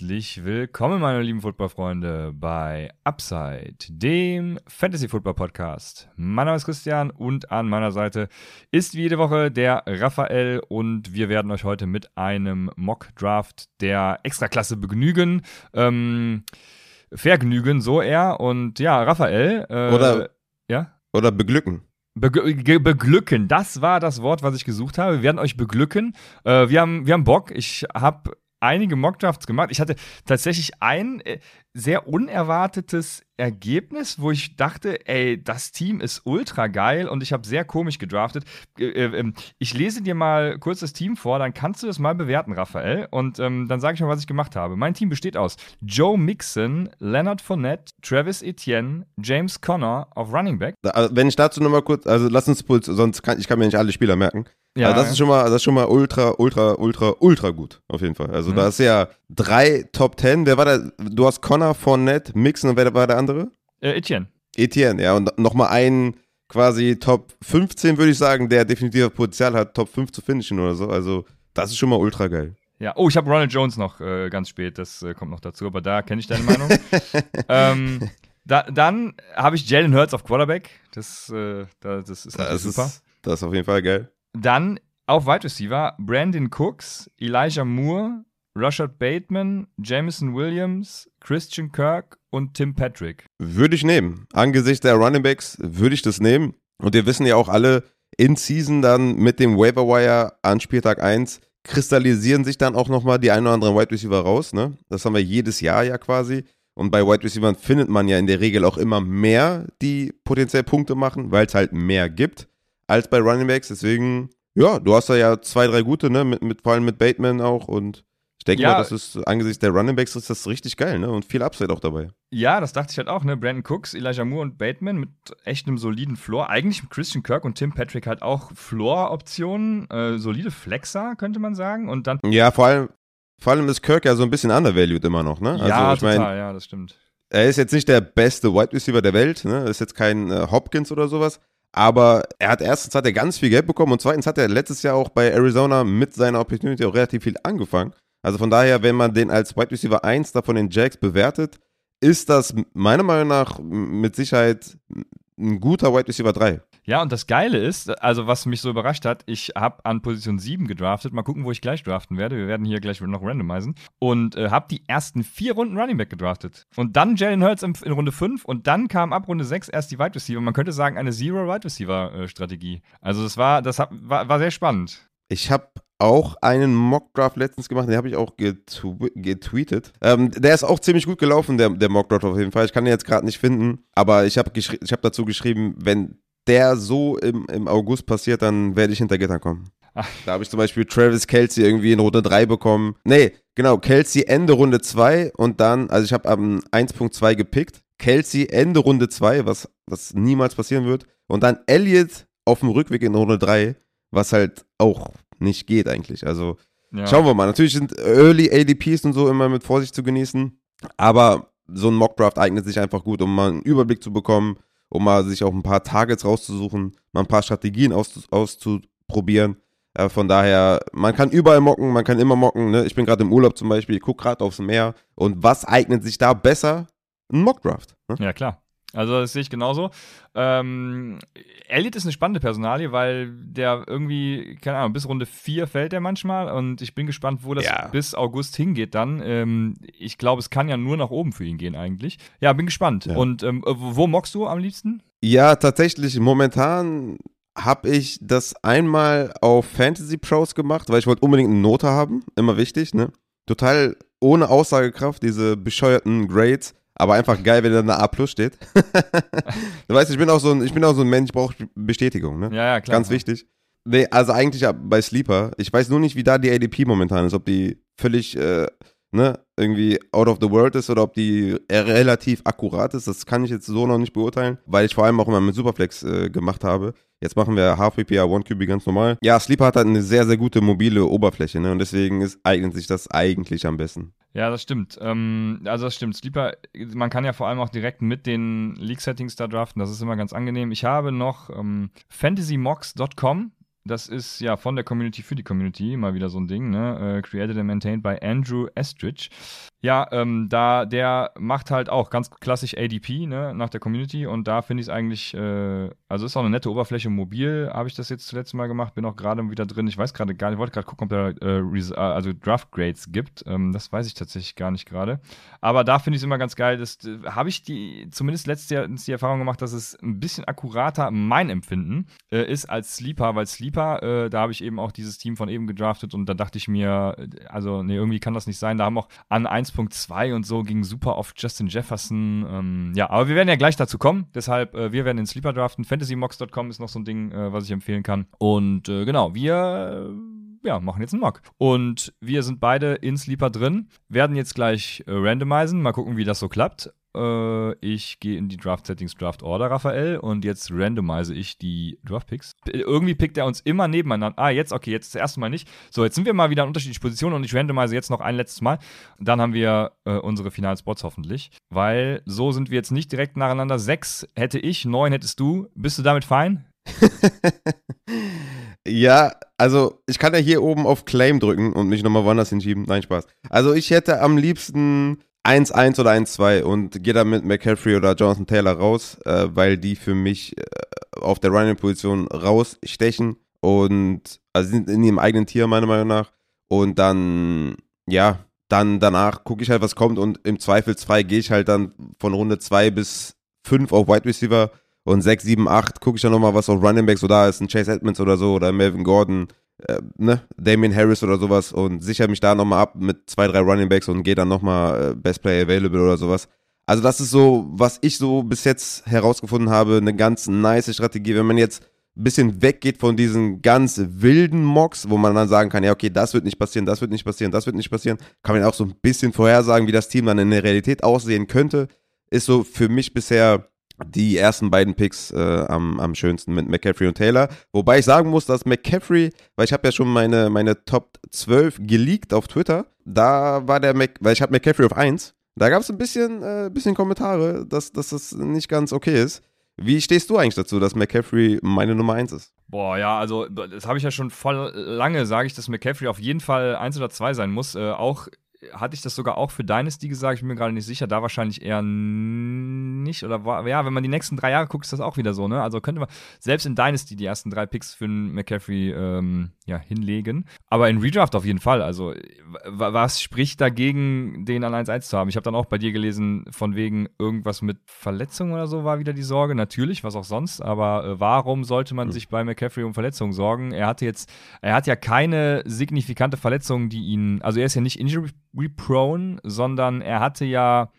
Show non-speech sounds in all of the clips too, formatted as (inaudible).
Herzlich willkommen, meine lieben Footballfreunde, bei Upside, dem Fantasy Football Podcast. Mein Name ist Christian und an meiner Seite ist wie jede Woche der Raphael und wir werden euch heute mit einem Mock Draft der Extraklasse begnügen. Ähm, vergnügen, so eher. Und ja, Raphael. Äh, oder, ja? oder beglücken. beglücken, das war das Wort, was ich gesucht habe. Wir werden euch beglücken. Äh, wir, haben, wir haben Bock. Ich habe einige Mockdrafts gemacht. Ich hatte tatsächlich ein äh, sehr unerwartetes Ergebnis, wo ich dachte, ey, das Team ist ultra geil und ich habe sehr komisch gedraftet. Äh, äh, ähm, ich lese dir mal kurz das Team vor, dann kannst du das mal bewerten, Raphael. Und ähm, dann sage ich mal, was ich gemacht habe. Mein Team besteht aus Joe Mixon, Leonard Fournette, Travis Etienne, James Conner auf Running Back. Also, wenn ich dazu nochmal kurz, also lass uns sonst kann ich kann mir nicht alle Spieler merken. Ja, also das ist schon mal, das ist schon mal ultra, ultra, ultra, ultra gut, auf jeden Fall. Also mhm. da ist ja drei Top Ten. Wer war der? Du hast Connor, Fournette, Mixon und wer war der andere? Äh, Etienne. Etienne, ja. Und nochmal einen quasi Top 15, würde ich sagen, der definitiv Potenzial hat, Top 5 zu finishen oder so. Also das ist schon mal ultra geil. Ja, oh, ich habe Ronald Jones noch äh, ganz spät, das äh, kommt noch dazu, aber da kenne ich deine Meinung. (laughs) ähm, da, dann habe ich Jalen Hurts auf Quarterback. Das, äh, das ist das super. Ist, das ist auf jeden Fall geil. Dann auf Wide Receiver Brandon Cooks, Elijah Moore, Rashad Bateman, Jameson Williams, Christian Kirk und Tim Patrick. Würde ich nehmen. Angesichts der Running Backs würde ich das nehmen. Und wir wissen ja auch alle, in Season dann mit dem Waiver Wire an Spieltag 1 kristallisieren sich dann auch nochmal die ein oder anderen Wide Receiver raus. Ne? Das haben wir jedes Jahr ja quasi. Und bei Wide Receivers findet man ja in der Regel auch immer mehr, die potenziell Punkte machen, weil es halt mehr gibt als bei Running Backs. Deswegen, ja, du hast da ja zwei, drei gute, ne? Mit, mit, vor allem mit Bateman auch und ich denke ja, mal, das ist angesichts der Running Backs ist das richtig geil, ne? Und viel Upside auch dabei. Ja, das dachte ich halt auch, ne? Brandon Cooks, Elijah Moore und Bateman mit echt einem soliden Floor. Eigentlich mit Christian Kirk und Tim Patrick halt auch Floor-Optionen, äh, solide Flexer, könnte man sagen. Und dann. Ja, vor allem, vor allem ist Kirk ja so ein bisschen undervalued immer noch, ne? Also, ja, ich total, mein, ja, das stimmt. Er ist jetzt nicht der beste Wide Receiver der Welt, ne? Ist jetzt kein äh, Hopkins oder sowas. Aber er hat erstens hat er ganz viel Geld bekommen und zweitens hat er letztes Jahr auch bei Arizona mit seiner Opportunity auch relativ viel angefangen. Also von daher, wenn man den als Wide Receiver 1 da von den Jacks bewertet, ist das meiner Meinung nach mit Sicherheit ein guter Wide Receiver 3. Ja, und das Geile ist, also was mich so überrascht hat, ich habe an Position 7 gedraftet. Mal gucken, wo ich gleich draften werde. Wir werden hier gleich noch randomisieren. Und äh, habe die ersten vier Runden Running Back gedraftet. Und dann Jalen Hurts in, in, Runde 5 und dann kam ab Runde 6 erst die Wide Receiver. Man könnte sagen, eine Zero-Wide Receiver-Strategie. Äh, also das war, das hab, war, war sehr spannend. Ich habe auch einen Mockdraft letztens gemacht, den habe ich auch getw getweetet. Ähm, der ist auch ziemlich gut gelaufen, der, der Mockdraft auf jeden Fall. Ich kann ihn jetzt gerade nicht finden, aber ich habe hab dazu geschrieben, wenn der so im, im August passiert, dann werde ich hinter Gittern kommen. Ach. Da habe ich zum Beispiel Travis Kelsey irgendwie in Runde 3 bekommen. Nee, genau, Kelsey Ende Runde 2 und dann, also ich habe am 1.2 gepickt. Kelsey Ende Runde 2, was, was niemals passieren wird. Und dann Elliott auf dem Rückweg in Runde 3, was halt auch nicht geht eigentlich. Also ja. schauen wir mal. Natürlich sind Early ADPs und so immer mit Vorsicht zu genießen, aber so ein Mockdraft eignet sich einfach gut, um mal einen Überblick zu bekommen, um mal sich auch ein paar Targets rauszusuchen, mal ein paar Strategien aus, auszuprobieren. Äh, von daher, man kann überall mocken, man kann immer mocken. Ne? Ich bin gerade im Urlaub zum Beispiel, ich gucke gerade aufs Meer. Und was eignet sich da besser? Ein Mockdraft. Ne? Ja, klar. Also das sehe ich genauso. Ähm, Elliot ist eine spannende Personalie, weil der irgendwie, keine Ahnung, bis Runde 4 fällt er manchmal und ich bin gespannt, wo das ja. bis August hingeht dann. Ähm, ich glaube, es kann ja nur nach oben für ihn gehen eigentlich. Ja, bin gespannt. Ja. Und ähm, wo mockst du am liebsten? Ja, tatsächlich, momentan habe ich das einmal auf Fantasy Pros gemacht, weil ich wollte unbedingt eine Note haben, immer wichtig, ne? Total ohne Aussagekraft, diese bescheuerten Grades aber einfach geil, wenn da eine A plus steht. (laughs) du weißt, ich bin auch so ein, ich bin auch so ein Mensch, ich brauche Bestätigung, ne? Ja, ja, klar. Ganz wichtig. Nee, also eigentlich bei Sleeper. Ich weiß nur nicht, wie da die ADP momentan ist, ob die völlig, äh, ne, irgendwie out of the world ist oder ob die relativ akkurat ist. Das kann ich jetzt so noch nicht beurteilen, weil ich vor allem auch immer mit Superflex äh, gemacht habe. Jetzt machen wir Half PPA, One QB ganz normal. Ja, Sleeper hat halt eine sehr, sehr gute mobile Oberfläche, ne? Und deswegen ist, eignet sich das eigentlich am besten. Ja, das stimmt. Ähm, also das stimmt. Sleeper, man kann ja vor allem auch direkt mit den League-Settings da draften. Das ist immer ganz angenehm. Ich habe noch ähm, fantasymox.com Das ist ja von der Community für die Community, mal wieder so ein Ding, ne? Äh, created and maintained by Andrew Estridge. Ja, ähm, da der macht halt auch ganz klassisch ADP, ne, nach der Community und da finde ich es eigentlich, äh, also ist auch eine nette Oberfläche mobil, habe ich das jetzt zuletzt mal gemacht, bin auch gerade wieder drin. Ich weiß gerade gar nicht, ich wollte gerade gucken, ob da äh, äh, also Draft Grades gibt. Ähm, das weiß ich tatsächlich gar nicht gerade. Aber da finde ich es immer ganz geil. Das äh, habe ich die zumindest letztes Jahr die Erfahrung gemacht, dass es ein bisschen akkurater mein Empfinden äh, ist als Sleeper, weil Sleeper, äh, da habe ich eben auch dieses Team von eben gedraftet und da dachte ich mir, also nee, irgendwie kann das nicht sein. Da haben auch an 1.2 und so ging super oft Justin Jefferson. Ähm, ja, aber wir werden ja gleich dazu kommen. Deshalb, äh, wir werden den Sleeper draften. FantasyMox.com ist noch so ein Ding, äh, was ich empfehlen kann. Und äh, genau, wir ja, machen jetzt einen Mock. Und wir sind beide in Sleeper drin, werden jetzt gleich äh, randomisieren, mal gucken, wie das so klappt. Äh, ich gehe in die Draft Settings Draft Order, Raphael, und jetzt randomise ich die Draft Picks. Irgendwie pickt er uns immer nebeneinander. Ah, jetzt, okay, jetzt das erste Mal nicht. So, jetzt sind wir mal wieder in unterschiedlichen Positionen und ich randomise jetzt noch ein letztes Mal. Dann haben wir äh, unsere finalen Spots hoffentlich, weil so sind wir jetzt nicht direkt nacheinander. Sechs hätte ich, neun hättest du. Bist du damit fein? (laughs) ja, also ich kann ja hier oben auf Claim drücken und mich nochmal woanders hinschieben. Nein, Spaß. Also ich hätte am liebsten 1-1 oder 1-2 und gehe dann mit McCaffrey oder Jonathan Taylor raus, äh, weil die für mich äh, auf der Running-Position rausstechen und also sind in ihrem eigenen Tier, meiner Meinung nach. Und dann, ja, dann danach gucke ich halt, was kommt und im Zweifelsfall gehe ich halt dann von Runde 2 bis 5 auf Wide Receiver und 6, 7, 8 gucke ich dann nochmal, was auf Running Back so da ist, ein Chase Edmonds oder so oder Melvin Gordon äh, ne, Damien Harris oder sowas und sichere mich da nochmal ab mit zwei, drei Running Backs und gehe dann nochmal äh, Best Player Available oder sowas. Also das ist so, was ich so bis jetzt herausgefunden habe, eine ganz nice Strategie, wenn man jetzt ein bisschen weggeht von diesen ganz wilden Mocks, wo man dann sagen kann, ja, okay, das wird nicht passieren, das wird nicht passieren, das wird nicht passieren, kann man auch so ein bisschen vorhersagen, wie das Team dann in der Realität aussehen könnte, ist so für mich bisher die ersten beiden Picks äh, am, am schönsten mit McCaffrey und Taylor. Wobei ich sagen muss, dass McCaffrey, weil ich habe ja schon meine, meine Top 12 geleakt auf Twitter, da war der Mac, weil ich habe McCaffrey auf 1, da gab es ein bisschen, äh, bisschen Kommentare, dass, dass das nicht ganz okay ist. Wie stehst du eigentlich dazu, dass McCaffrey meine Nummer 1 ist? Boah, ja, also das habe ich ja schon voll lange, sage ich, dass McCaffrey auf jeden Fall 1 oder 2 sein muss. Äh, auch hatte ich das sogar auch für Dynasty gesagt, ich bin mir gerade nicht sicher, da wahrscheinlich eher nicht. Oder war, ja, wenn man die nächsten drei Jahre guckt, ist das auch wieder so, ne? Also könnte man selbst in Dynasty die ersten drei Picks für einen McCaffrey ähm, ja, hinlegen. Aber in Redraft auf jeden Fall. Also, was spricht dagegen, den an 1-1 zu haben? Ich habe dann auch bei dir gelesen, von wegen irgendwas mit Verletzungen oder so war wieder die Sorge. Natürlich, was auch sonst. Aber äh, warum sollte man mhm. sich bei McCaffrey um Verletzungen sorgen? Er hatte jetzt, er hat ja keine signifikante Verletzung, die ihn, also er ist ja nicht injury-prone, sondern er hatte ja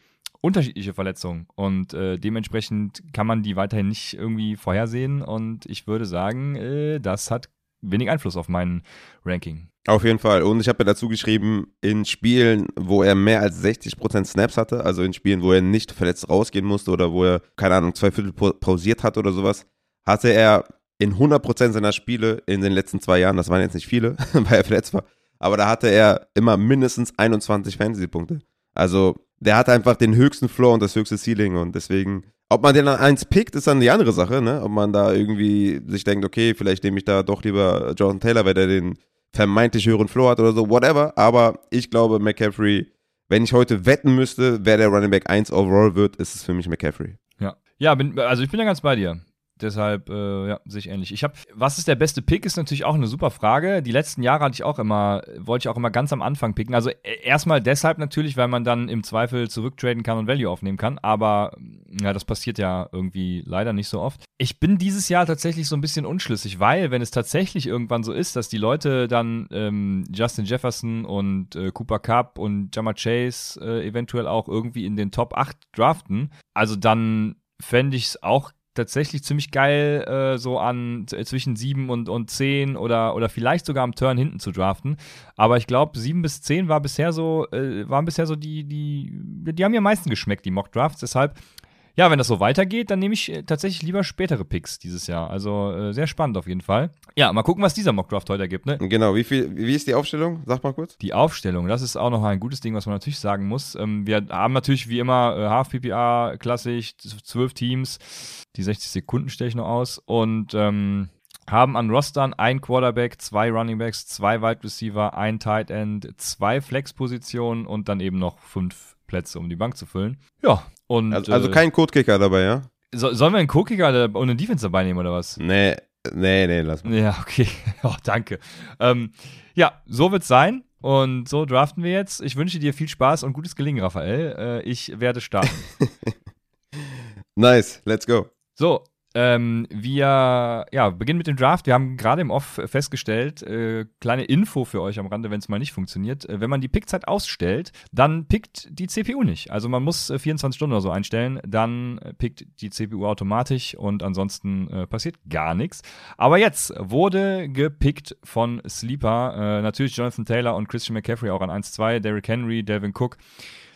unterschiedliche Verletzungen und äh, dementsprechend kann man die weiterhin nicht irgendwie vorhersehen und ich würde sagen, äh, das hat wenig Einfluss auf mein Ranking. Auf jeden Fall. Und ich habe ja dazu geschrieben, in Spielen, wo er mehr als 60% Snaps hatte, also in Spielen, wo er nicht verletzt rausgehen musste oder wo er, keine Ahnung, zwei Viertel pausiert hat oder sowas, hatte er in 100% seiner Spiele in den letzten zwei Jahren, das waren jetzt nicht viele, (laughs) weil er verletzt war, aber da hatte er immer mindestens 21 Fantasy-Punkte. Also der hat einfach den höchsten Floor und das höchste Ceiling und deswegen, ob man den an eins pickt, ist dann die andere Sache, ne? Ob man da irgendwie sich denkt, okay, vielleicht nehme ich da doch lieber Jonathan Taylor, weil der den vermeintlich höheren Floor hat oder so, whatever. Aber ich glaube, McCaffrey, wenn ich heute wetten müsste, wer der Running Back 1 overall wird, ist es für mich McCaffrey. Ja. Ja, bin, also ich bin da ganz bei dir. Deshalb, äh, ja, sich ähnlich. Ich habe, was ist der beste Pick, ist natürlich auch eine super Frage. Die letzten Jahre hatte ich auch immer, wollte ich auch immer ganz am Anfang picken. Also äh, erstmal deshalb natürlich, weil man dann im Zweifel zurücktraden kann und Value aufnehmen kann. Aber ja, das passiert ja irgendwie leider nicht so oft. Ich bin dieses Jahr tatsächlich so ein bisschen unschlüssig, weil wenn es tatsächlich irgendwann so ist, dass die Leute dann ähm, Justin Jefferson und äh, Cooper Cup und Jammer Chase äh, eventuell auch irgendwie in den Top 8 draften, also dann fände ich es auch tatsächlich ziemlich geil, äh, so an zwischen 7 und, und 10 oder, oder vielleicht sogar am Turn hinten zu draften. Aber ich glaube, 7 bis 10 war bisher so, äh, waren bisher so die, die, die haben mir am meisten geschmeckt, die Mock Drafts. Deshalb ja, wenn das so weitergeht, dann nehme ich äh, tatsächlich lieber spätere Picks dieses Jahr. Also äh, sehr spannend auf jeden Fall. Ja, mal gucken, was dieser Mockdraft heute ergibt. Ne? Genau, wie, viel, wie ist die Aufstellung? Sag mal kurz. Die Aufstellung, das ist auch noch ein gutes Ding, was man natürlich sagen muss. Ähm, wir haben natürlich wie immer äh, Half-PPA, klassisch, zwölf Teams. Die 60 Sekunden stelle ich noch aus. Und ähm, haben an Rostern ein Quarterback, zwei Running Backs, zwei Wide Receiver, ein Tight End, zwei Flex-Positionen und dann eben noch fünf Plätze, um die Bank zu füllen. Ja, und. Also, also kein Codekicker dabei, ja? So, sollen wir einen Co-Kicker und einen Defense dabei nehmen oder was? Nee, nee, nee, lass mal. Ja, okay. (laughs) Oh, danke. Ähm, ja, so wird's sein. Und so draften wir jetzt. Ich wünsche dir viel Spaß und gutes Gelingen, Raphael. Äh, ich werde starten. (laughs) nice, let's go. So, ähm, wir ja, beginnen mit dem Draft. Wir haben gerade im Off festgestellt, äh, kleine Info für euch am Rande, wenn es mal nicht funktioniert. Äh, wenn man die Pickzeit ausstellt, dann pickt die CPU nicht. Also man muss äh, 24 Stunden oder so einstellen, dann äh, pickt die CPU automatisch und ansonsten äh, passiert gar nichts. Aber jetzt wurde gepickt von Sleeper. Äh, natürlich Jonathan Taylor und Christian McCaffrey auch an 1-2, Derrick Henry, Devin Cook.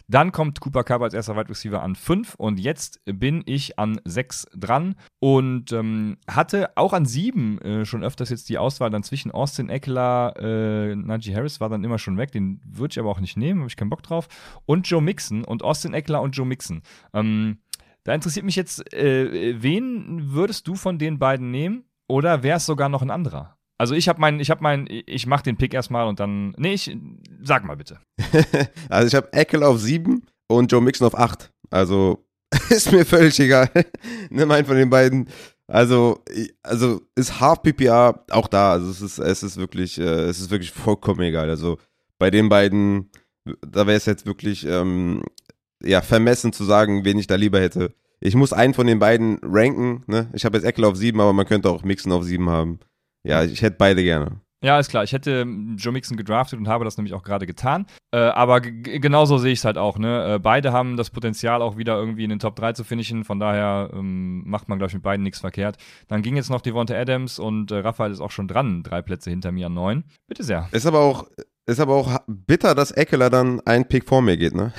Dann kommt Cooper Cup als erster Wide Receiver an 5 und jetzt bin ich an 6 dran und ähm, hatte auch an 7 äh, schon öfters jetzt die Auswahl dann zwischen Austin Eckler, äh, Najee Harris war dann immer schon weg, den würde ich aber auch nicht nehmen, habe ich keinen Bock drauf und Joe Mixon und Austin Eckler und Joe Mixon. Ähm, da interessiert mich jetzt, äh, wen würdest du von den beiden nehmen oder wäre es sogar noch ein anderer? Also ich habe meinen, ich habe meinen, ich mache den Pick erstmal und dann, nee, ich, sag mal bitte. (laughs) also ich habe Eckel auf 7 und Joe Mixon auf 8. Also (laughs) ist mir völlig egal. (laughs) Nimm einen von den beiden. Also, also ist Half PPR auch da. Also es ist, es ist wirklich, äh, es ist wirklich vollkommen egal. Also bei den beiden, da wäre es jetzt wirklich, ähm, ja, vermessen zu sagen, wen ich da lieber hätte. Ich muss einen von den beiden ranken. Ne? Ich habe jetzt Eckel auf 7, aber man könnte auch Mixon auf 7 haben. Ja, ich hätte beide gerne. Ja, ist klar. Ich hätte ähm, Joe Mixon gedraftet und habe das nämlich auch gerade getan. Äh, aber genauso sehe ich es halt auch. Ne? Äh, beide haben das Potenzial, auch wieder irgendwie in den Top 3 zu finishen. Von daher ähm, macht man, glaube ich, mit beiden nichts verkehrt. Dann ging jetzt noch Devonta Adams und äh, Raphael ist auch schon dran. Drei Plätze hinter mir an neun. Bitte sehr. Ist aber auch. Ist aber auch bitter, dass Eckler dann ein Pick vor mir geht, ne?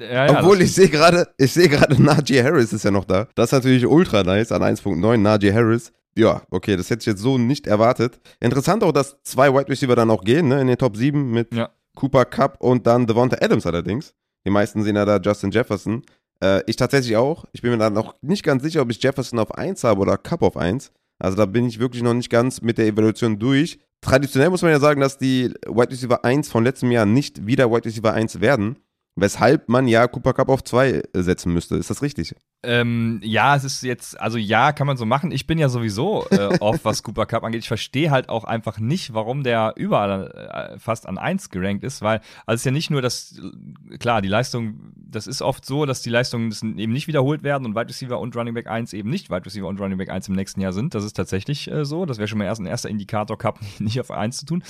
Äh, ja, ja, (laughs) Obwohl ich sehe gerade, ich sehe gerade (laughs) Najee Harris ist ja noch da. Das ist natürlich ultra nice an 1.9 Najee Harris. Ja, okay, das hätte ich jetzt so nicht erwartet. Interessant auch, dass zwei Wide Receiver dann auch gehen, ne, in den Top 7 mit ja. Cooper Cup und dann Devonta Adams allerdings. Die meisten sehen ja da Justin Jefferson. Äh, ich tatsächlich auch. Ich bin mir da noch nicht ganz sicher, ob ich Jefferson auf 1 habe oder Cup auf 1. Also da bin ich wirklich noch nicht ganz mit der Evaluation durch. Traditionell muss man ja sagen, dass die Wide Receiver 1 von letztem Jahr nicht wieder Wide Receiver 1 werden. Weshalb man ja Cooper Cup auf 2 setzen müsste. Ist das richtig? Ähm, ja, es ist jetzt, also ja, kann man so machen. Ich bin ja sowieso äh, off, was Cooper Cup angeht. Ich verstehe halt auch einfach nicht, warum der überall äh, fast an 1 gerankt ist, weil, also es ist ja nicht nur, dass, klar, die Leistung, das ist oft so, dass die Leistungen eben nicht wiederholt werden und Wide Receiver und Running Back 1 eben nicht Wide Receiver und Running Back 1 im nächsten Jahr sind. Das ist tatsächlich äh, so. Das wäre schon mal erst ein erster Indikator, Cup (laughs) nicht auf 1 zu tun.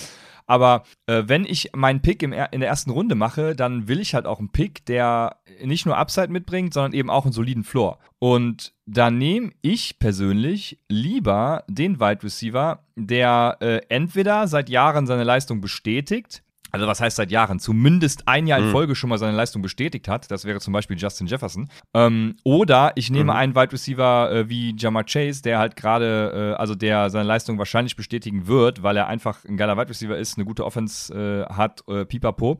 Aber äh, wenn ich meinen Pick im, in der ersten Runde mache, dann will ich halt auch einen Pick, der nicht nur Upside mitbringt, sondern eben auch einen soliden Floor. Und da nehme ich persönlich lieber den Wide Receiver, der äh, entweder seit Jahren seine Leistung bestätigt, also was heißt seit Jahren, zumindest ein Jahr in mhm. Folge schon mal seine Leistung bestätigt hat. Das wäre zum Beispiel Justin Jefferson. Ähm, oder ich nehme mhm. einen Wide Receiver äh, wie Jamar Chase, der halt gerade, äh, also der seine Leistung wahrscheinlich bestätigen wird, weil er einfach ein geiler Wide Receiver ist, eine gute Offense äh, hat, äh, pipapo.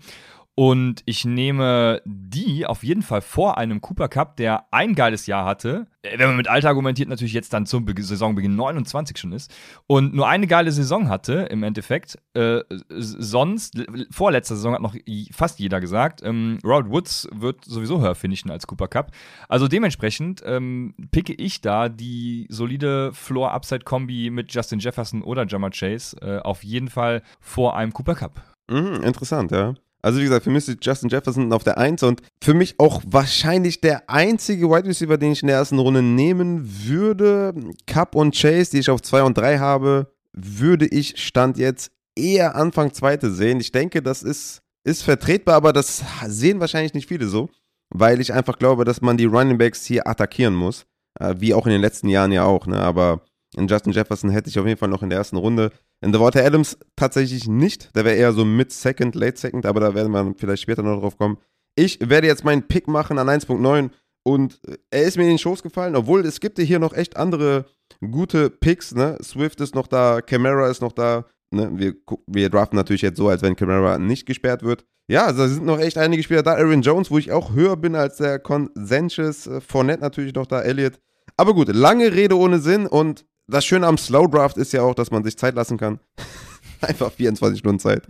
Und ich nehme die auf jeden Fall vor einem Cooper Cup, der ein geiles Jahr hatte. Äh, wenn man mit Alter argumentiert, natürlich jetzt dann zum Saisonbeginn 29 schon ist. Und nur eine geile Saison hatte im Endeffekt. Äh, sonst, vorletzter Saison hat noch fast jeder gesagt, ähm, Rod Woods wird sowieso höher finishen als Cooper Cup. Also dementsprechend ähm, picke ich da die solide Floor-Upside-Kombi mit Justin Jefferson oder Jammer Chase äh, auf jeden Fall vor einem Cooper Cup. Mhm, interessant, ja. Also wie gesagt, für mich ist Justin Jefferson auf der 1 und für mich auch wahrscheinlich der einzige Wide Receiver, den ich in der ersten Runde nehmen würde. Cup und Chase, die ich auf 2 und 3 habe, würde ich Stand jetzt eher Anfang zweite sehen. Ich denke, das ist, ist vertretbar, aber das sehen wahrscheinlich nicht viele so, weil ich einfach glaube, dass man die Running Backs hier attackieren muss. Äh, wie auch in den letzten Jahren ja auch. Ne? Aber in Justin Jefferson hätte ich auf jeden Fall noch in der ersten Runde in The Water Adams tatsächlich nicht. Der wäre eher so Mid-Second, Late-Second, aber da werden wir vielleicht später noch drauf kommen. Ich werde jetzt meinen Pick machen an 1.9 und er ist mir in den Schoß gefallen, obwohl es gibt hier noch echt andere gute Picks. Ne? Swift ist noch da, Camara ist noch da. Ne? Wir, wir draften natürlich jetzt so, als wenn Camara nicht gesperrt wird. Ja, also da sind noch echt einige Spieler da. Aaron Jones, wo ich auch höher bin als der Consensus. Fournette natürlich noch da, Elliott. Aber gut, lange Rede ohne Sinn und das Schöne am Slow Draft ist ja auch, dass man sich Zeit lassen kann. (laughs) einfach 24 Stunden Zeit.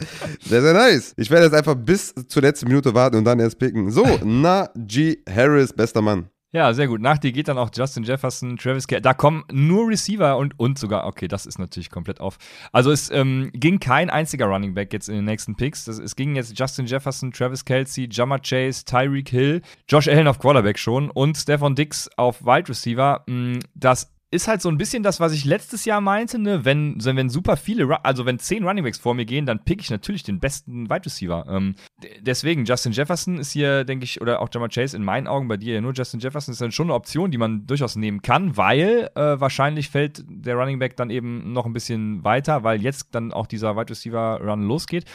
Sehr, sehr nice. Ich werde jetzt einfach bis zur letzten Minute warten und dann erst picken. So, (laughs) Najee Harris, bester Mann. Ja, sehr gut. Nach dir geht dann auch Justin Jefferson, Travis Kelce. Da kommen nur Receiver und, und sogar, okay, das ist natürlich komplett auf. Also es ähm, ging kein einziger Running Back jetzt in den nächsten Picks. Das, es ging jetzt Justin Jefferson, Travis Kelce, Jammer Chase, Tyreek Hill, Josh Allen auf Quarterback schon und Stefan Dix auf Wide Receiver. Mm, das ist halt so ein bisschen das, was ich letztes Jahr meinte, ne? wenn, wenn super viele, also wenn zehn Runningbacks vor mir gehen, dann pick ich natürlich den besten Wide Receiver. Ähm, deswegen, Justin Jefferson ist hier, denke ich, oder auch Jamar Chase in meinen Augen, bei dir ja nur Justin Jefferson, ist dann schon eine Option, die man durchaus nehmen kann, weil äh, wahrscheinlich fällt der Running Back dann eben noch ein bisschen weiter, weil jetzt dann auch dieser Wide Receiver Run losgeht.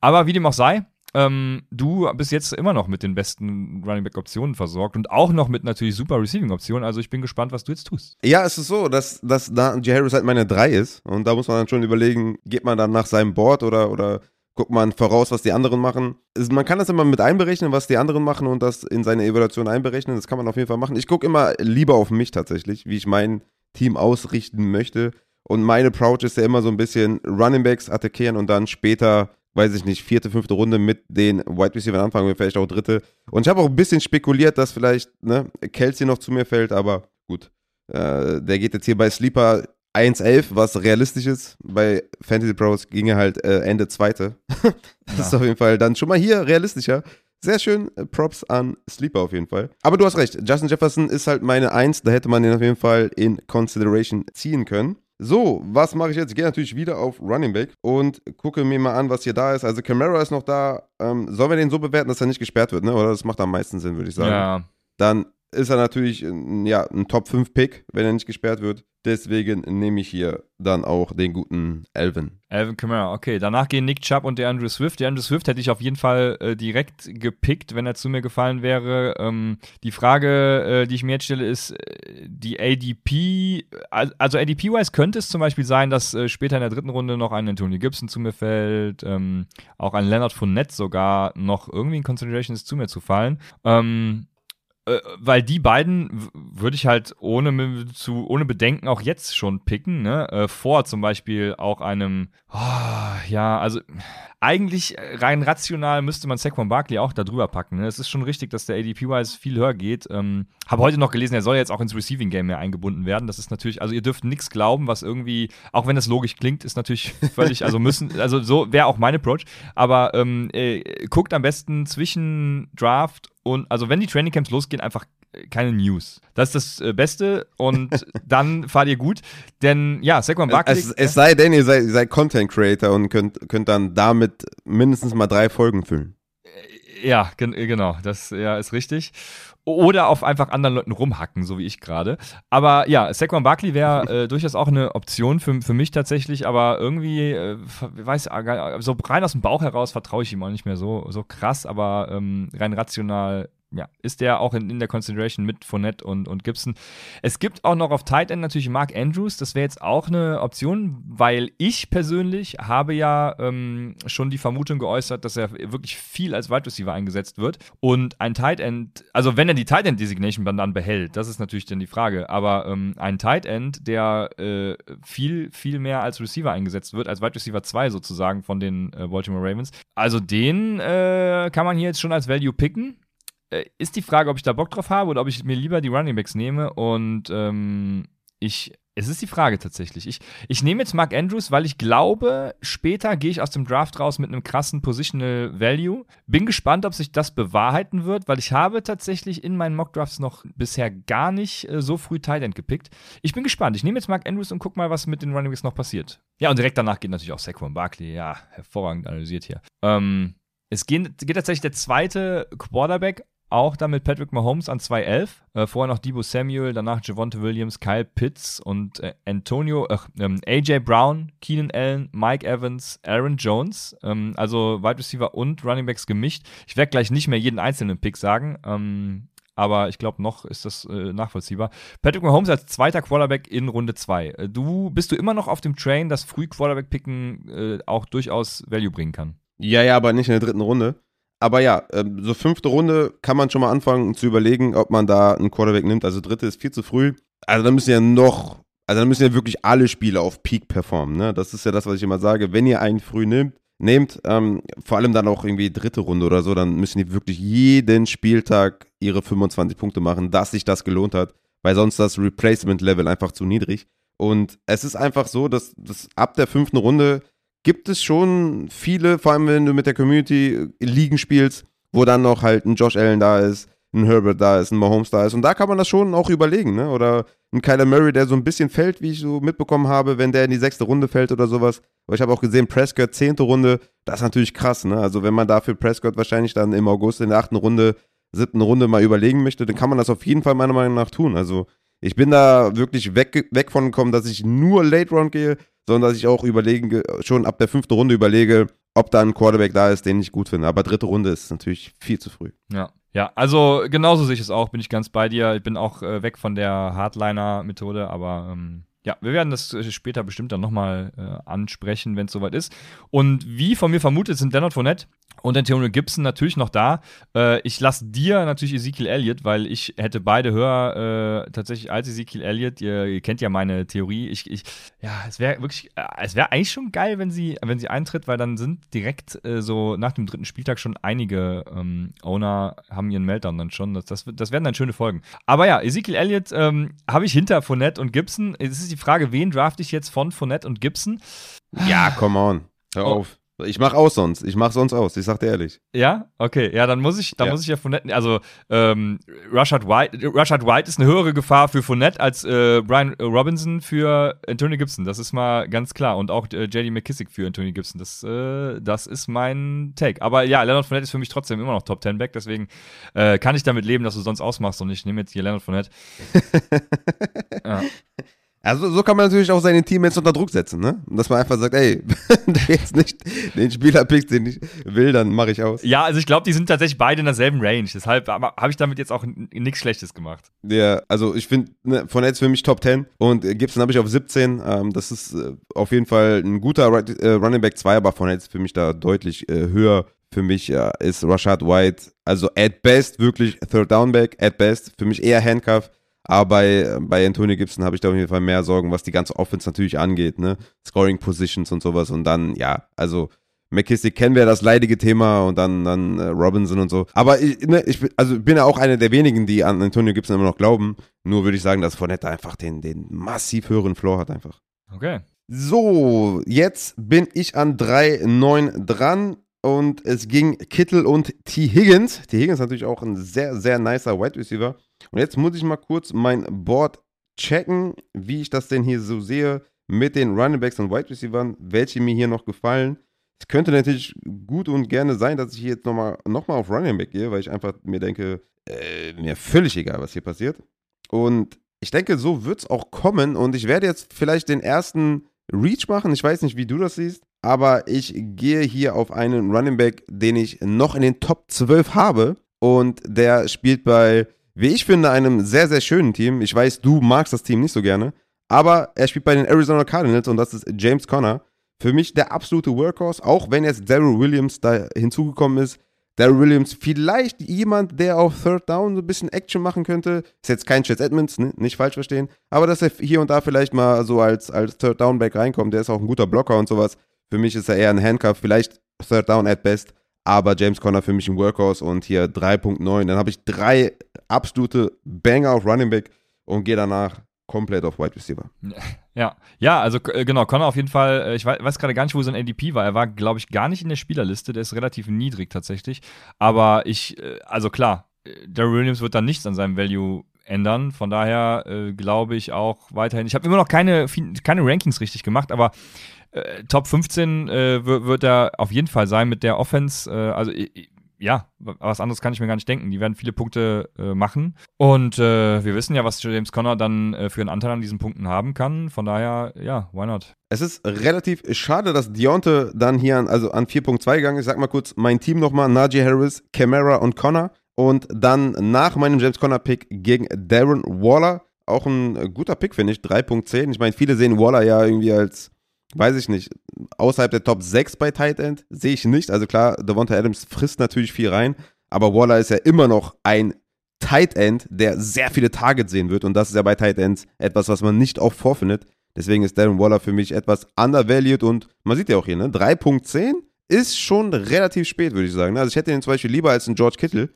Aber wie dem auch sei, ähm, du bist jetzt immer noch mit den besten Running Back Optionen versorgt und auch noch mit natürlich super Receiving Optionen. Also ich bin gespannt, was du jetzt tust. Ja, es ist so, dass, dass da J. Harris halt meine 3 ist. Und da muss man dann schon überlegen, geht man dann nach seinem Board oder, oder guckt man voraus, was die anderen machen. Man kann das immer mit einberechnen, was die anderen machen und das in seine Evaluation einberechnen. Das kann man auf jeden Fall machen. Ich gucke immer lieber auf mich tatsächlich, wie ich mein Team ausrichten möchte. Und meine Approach ist ja immer so ein bisschen Running Backs attackieren und dann später weiß ich nicht, vierte, fünfte Runde mit den Wide Receivers anfangen, vielleicht auch dritte. Und ich habe auch ein bisschen spekuliert, dass vielleicht ne, Kelsey noch zu mir fällt, aber gut. Äh, der geht jetzt hier bei Sleeper 1-11, was realistisch ist. Bei Fantasy Pros ginge halt äh, Ende zweite. (laughs) das ja. ist auf jeden Fall dann schon mal hier realistischer. Sehr schön, äh, Props an Sleeper auf jeden Fall. Aber du hast recht, Justin Jefferson ist halt meine Eins, da hätte man den auf jeden Fall in Consideration ziehen können. So, was mache ich jetzt? Ich gehe natürlich wieder auf Running Back und gucke mir mal an, was hier da ist. Also Camara ist noch da. Ähm, sollen wir den so bewerten, dass er nicht gesperrt wird, ne? Oder das macht am meisten Sinn, würde ich sagen. Ja. Dann ist er natürlich ja, ein Top-5-Pick, wenn er nicht gesperrt wird. Deswegen nehme ich hier dann auch den guten Elvin. Elvin Kamara, okay. Danach gehen Nick Chubb und der Andrew Swift. Der Andrew Swift hätte ich auf jeden Fall äh, direkt gepickt, wenn er zu mir gefallen wäre. Ähm, die Frage, äh, die ich mir jetzt stelle, ist äh, die ADP. Also ADP-wise könnte es zum Beispiel sein, dass äh, später in der dritten Runde noch ein Antonio Gibson zu mir fällt, ähm, auch ein Leonard Fournette sogar noch irgendwie in Consideration ist zu mir zu fallen. Ähm, äh, weil die beiden würde ich halt ohne, zu, ohne Bedenken auch jetzt schon picken, ne? Äh, vor zum Beispiel auch einem, oh, ja, also eigentlich rein rational müsste man Saquon Barkley auch da drüber packen. Ne? Es ist schon richtig, dass der ADP-wise viel höher geht. Ähm, Habe heute noch gelesen, er soll jetzt auch ins Receiving-Game mehr eingebunden werden. Das ist natürlich, also ihr dürft nichts glauben, was irgendwie, auch wenn das logisch klingt, ist natürlich (laughs) völlig, also müssen, also so wäre auch mein Approach. Aber ähm, äh, guckt am besten zwischen Draft und also wenn die Trainingcamps losgehen, einfach keine News. Das ist das äh, Beste und (laughs) dann fahrt ihr gut. Denn ja, Saquon Barkley. Es, es sei denn, ihr seid, seid Content Creator und könnt, könnt dann damit mindestens mal drei Folgen füllen. Äh, ja, gen genau. Das ja, ist richtig. Oder auf einfach anderen Leuten rumhacken, so wie ich gerade. Aber ja, Saquon Barkley wäre (laughs) äh, durchaus auch eine Option für, für mich tatsächlich, aber irgendwie, äh, weiß so rein aus dem Bauch heraus vertraue ich ihm auch nicht mehr so, so krass, aber ähm, rein rational ja, ist der auch in, in der Consideration mit Fournette und, und Gibson. Es gibt auch noch auf Tight End natürlich Mark Andrews. Das wäre jetzt auch eine Option, weil ich persönlich habe ja ähm, schon die Vermutung geäußert, dass er wirklich viel als Wide Receiver eingesetzt wird. Und ein Tight End, also wenn er die Tight End Designation dann behält, das ist natürlich dann die Frage. Aber ähm, ein Tight End, der äh, viel, viel mehr als Receiver eingesetzt wird, als Wide Receiver 2 sozusagen von den äh, Baltimore Ravens. Also den äh, kann man hier jetzt schon als Value picken. Äh, ist die Frage, ob ich da Bock drauf habe oder ob ich mir lieber die Running Backs nehme. Und ähm, ich, es ist die Frage tatsächlich. Ich, ich nehme jetzt Mark Andrews, weil ich glaube, später gehe ich aus dem Draft raus mit einem krassen Positional Value. Bin gespannt, ob sich das bewahrheiten wird, weil ich habe tatsächlich in meinen Mock Drafts noch bisher gar nicht äh, so früh End gepickt. Ich bin gespannt. Ich nehme jetzt Mark Andrews und guck mal, was mit den Running Backs noch passiert. Ja, und direkt danach geht natürlich auch Saquon Barkley. Ja, hervorragend analysiert hier. Ähm, es geht, geht, tatsächlich der zweite Quarterback auch dann mit Patrick Mahomes an 2-11. Äh, vorher noch Debo Samuel, danach Javonte Williams, Kyle Pitts und äh, Antonio, äh, AJ Brown, Keenan Allen, Mike Evans, Aaron Jones. Ähm, also Wide Receiver und Running Backs gemischt. Ich werde gleich nicht mehr jeden einzelnen Pick sagen. Ähm, aber ich glaube, noch ist das äh, nachvollziehbar. Patrick Mahomes als zweiter Quarterback in Runde 2. Äh, du bist du immer noch auf dem Train, dass früh Quarterback-Picken äh, auch durchaus Value bringen kann? Ja, ja, aber nicht in der dritten Runde. Aber ja, ähm, so fünfte Runde kann man schon mal anfangen zu überlegen, ob man da einen Quarterback nimmt. Also dritte ist viel zu früh. Also da müssen ja noch, also dann müssen ja wirklich alle Spiele auf Peak performen. Ne? Das ist ja das, was ich immer sage. Wenn ihr einen früh nimmt, nehmt, ähm, vor allem dann auch irgendwie dritte Runde oder so, dann müssen die wirklich jeden Spieltag ihre 25 Punkte machen, dass sich das gelohnt hat, weil sonst das Replacement-Level einfach zu niedrig. Und es ist einfach so, dass, dass ab der fünften Runde gibt es schon viele, vor allem wenn du mit der Community Ligen spielst, wo dann noch halt ein Josh Allen da ist, ein Herbert da ist, ein Mahomes da ist. Und da kann man das schon auch überlegen, ne? Oder ein Kyler Murray, der so ein bisschen fällt, wie ich so mitbekommen habe, wenn der in die sechste Runde fällt oder sowas. Aber ich habe auch gesehen, Prescott, zehnte Runde, das ist natürlich krass, ne? Also wenn man dafür Prescott wahrscheinlich dann im August in der achten Runde, siebten Runde mal überlegen möchte, dann kann man das auf jeden Fall meiner Meinung nach tun. Also ich bin da wirklich weg, weg von gekommen, dass ich nur Late Round gehe, sondern dass ich auch überlegen, schon ab der fünften Runde überlege, ob da ein Quarterback da ist, den ich gut finde. Aber dritte Runde ist natürlich viel zu früh. Ja. Ja, also genauso sehe ich es auch, bin ich ganz bei dir. Ich bin auch äh, weg von der Hardliner-Methode, aber ähm, ja, wir werden das äh, später bestimmt dann nochmal äh, ansprechen, wenn es soweit ist. Und wie von mir vermutet, sind Leonard Fournette und Antonio Gibson natürlich noch da. Äh, ich lasse dir natürlich Ezekiel Elliott, weil ich hätte beide höher äh, tatsächlich als Ezekiel Elliott. Ihr, ihr, kennt ja meine Theorie. Ich, ich ja, es wäre wirklich, äh, es wäre eigentlich schon geil, wenn sie, wenn sie eintritt, weil dann sind direkt äh, so nach dem dritten Spieltag schon einige ähm, Owner haben ihren Meltdown dann schon. Das, das, das werden dann schöne Folgen. Aber ja, Ezekiel Elliott ähm, habe ich hinter Fournette und Gibson. Es ist die Frage, wen draft ich jetzt von Fournette und Gibson? Ja, come on. Hör oh. auf. Ich mach aus sonst. Ich mach sonst aus. Ich sag dir ehrlich. Ja, okay. Ja, dann muss ich, dann ja. muss ich ja Fournette. Also ähm, Rashad White, Rashad White ist eine höhere Gefahr für Fournette als äh, Brian Robinson für Anthony Gibson. Das ist mal ganz klar. Und auch äh, JD McKissick für Anthony Gibson. Das, äh, das ist mein Take. Aber ja, Leonard Fournette ist für mich trotzdem immer noch Top 10 Back. Deswegen äh, kann ich damit leben, dass du sonst ausmachst. Und ich nehme jetzt hier Leonard Fournette. (laughs) ja. Also so kann man natürlich auch seine Teammates unter Druck setzen, ne? Dass man einfach sagt, ey, wenn (laughs) der jetzt nicht den Spieler pickt, den ich will, dann mache ich aus. Ja, also ich glaube, die sind tatsächlich beide in derselben Range. Deshalb habe ich damit jetzt auch nichts Schlechtes gemacht. Ja, also ich finde, ne, von jetzt für mich Top 10 und Gibson habe ich auf 17. Ähm, das ist äh, auf jeden Fall ein guter äh, Running Back 2, aber von jetzt für mich da deutlich äh, höher. Für mich ist Rashad White, also at best wirklich Third Down Back, at best. Für mich eher Handcuff aber bei, bei Antonio Gibson habe ich da auf jeden Fall mehr Sorgen, was die ganze Offense natürlich angeht, ne? Scoring Positions und sowas. Und dann, ja, also McKissick kennen wir das leidige Thema und dann, dann äh, Robinson und so. Aber ich, ne, ich also bin ja auch einer der wenigen, die an Antonio Gibson immer noch glauben. Nur würde ich sagen, dass Fournette einfach den, den massiv höheren Floor hat einfach. Okay. So, jetzt bin ich an 3-9 dran und es ging Kittel und T. Higgins. T. Higgins ist natürlich auch ein sehr, sehr nicer Wide Receiver. Und jetzt muss ich mal kurz mein Board checken, wie ich das denn hier so sehe mit den Running Backs und Wide Receivers, welche mir hier noch gefallen. Es könnte natürlich gut und gerne sein, dass ich hier jetzt nochmal noch mal auf Running Back gehe, weil ich einfach mir denke, äh, mir völlig egal, was hier passiert. Und ich denke, so wird es auch kommen. Und ich werde jetzt vielleicht den ersten Reach machen. Ich weiß nicht, wie du das siehst, aber ich gehe hier auf einen Running Back, den ich noch in den Top 12 habe. Und der spielt bei wie ich finde, einem sehr, sehr schönen Team. Ich weiß, du magst das Team nicht so gerne, aber er spielt bei den Arizona Cardinals und das ist James Conner. Für mich der absolute Workhorse, auch wenn jetzt Daryl Williams da hinzugekommen ist. Daryl Williams vielleicht jemand, der auf Third Down so ein bisschen Action machen könnte. Ist jetzt kein Chase Edmonds, ne? nicht falsch verstehen. Aber dass er hier und da vielleicht mal so als, als Third Down Back reinkommt, der ist auch ein guter Blocker und sowas. Für mich ist er eher ein Handcuff, vielleicht Third Down at best. Aber James Conner für mich ein Workhorse und hier 3.9. Dann habe ich drei absolute Banger auf Running Back und gehe danach komplett auf Wide Receiver. (laughs) Ja, ja, also äh, genau, Connor auf jeden Fall, äh, ich weiß, weiß gerade gar nicht, wo sein ADP war. Er war, glaube ich, gar nicht in der Spielerliste, der ist relativ niedrig tatsächlich. Aber ich, äh, also klar, Darryl Williams wird dann nichts an seinem Value ändern. Von daher äh, glaube ich auch weiterhin. Ich habe immer noch keine, keine Rankings richtig gemacht, aber äh, Top 15 äh, wird er auf jeden Fall sein mit der Offense. Äh, also ja, was anderes kann ich mir gar nicht denken. Die werden viele Punkte äh, machen. Und äh, wir wissen ja, was James Conner dann äh, für einen Anteil an diesen Punkten haben kann. Von daher, ja, why not? Es ist relativ schade, dass Deontay dann hier an, also an 4.2 gegangen ist. Ich sag mal kurz mein Team nochmal: Najee Harris, Camara und Connor. Und dann nach meinem James Conner-Pick gegen Darren Waller. Auch ein guter Pick, finde ich. 3.10. Ich meine, viele sehen Waller ja irgendwie als weiß ich nicht, außerhalb der Top 6 bei Tight End sehe ich nicht. Also klar, Devonta Adams frisst natürlich viel rein, aber Waller ist ja immer noch ein Tight End, der sehr viele Targets sehen wird. Und das ist ja bei Tight Ends etwas, was man nicht oft vorfindet. Deswegen ist Darren Waller für mich etwas undervalued und man sieht ja auch hier, ne? 3.10 ist schon relativ spät, würde ich sagen. Also ich hätte ihn zum Beispiel lieber als einen George Kittle,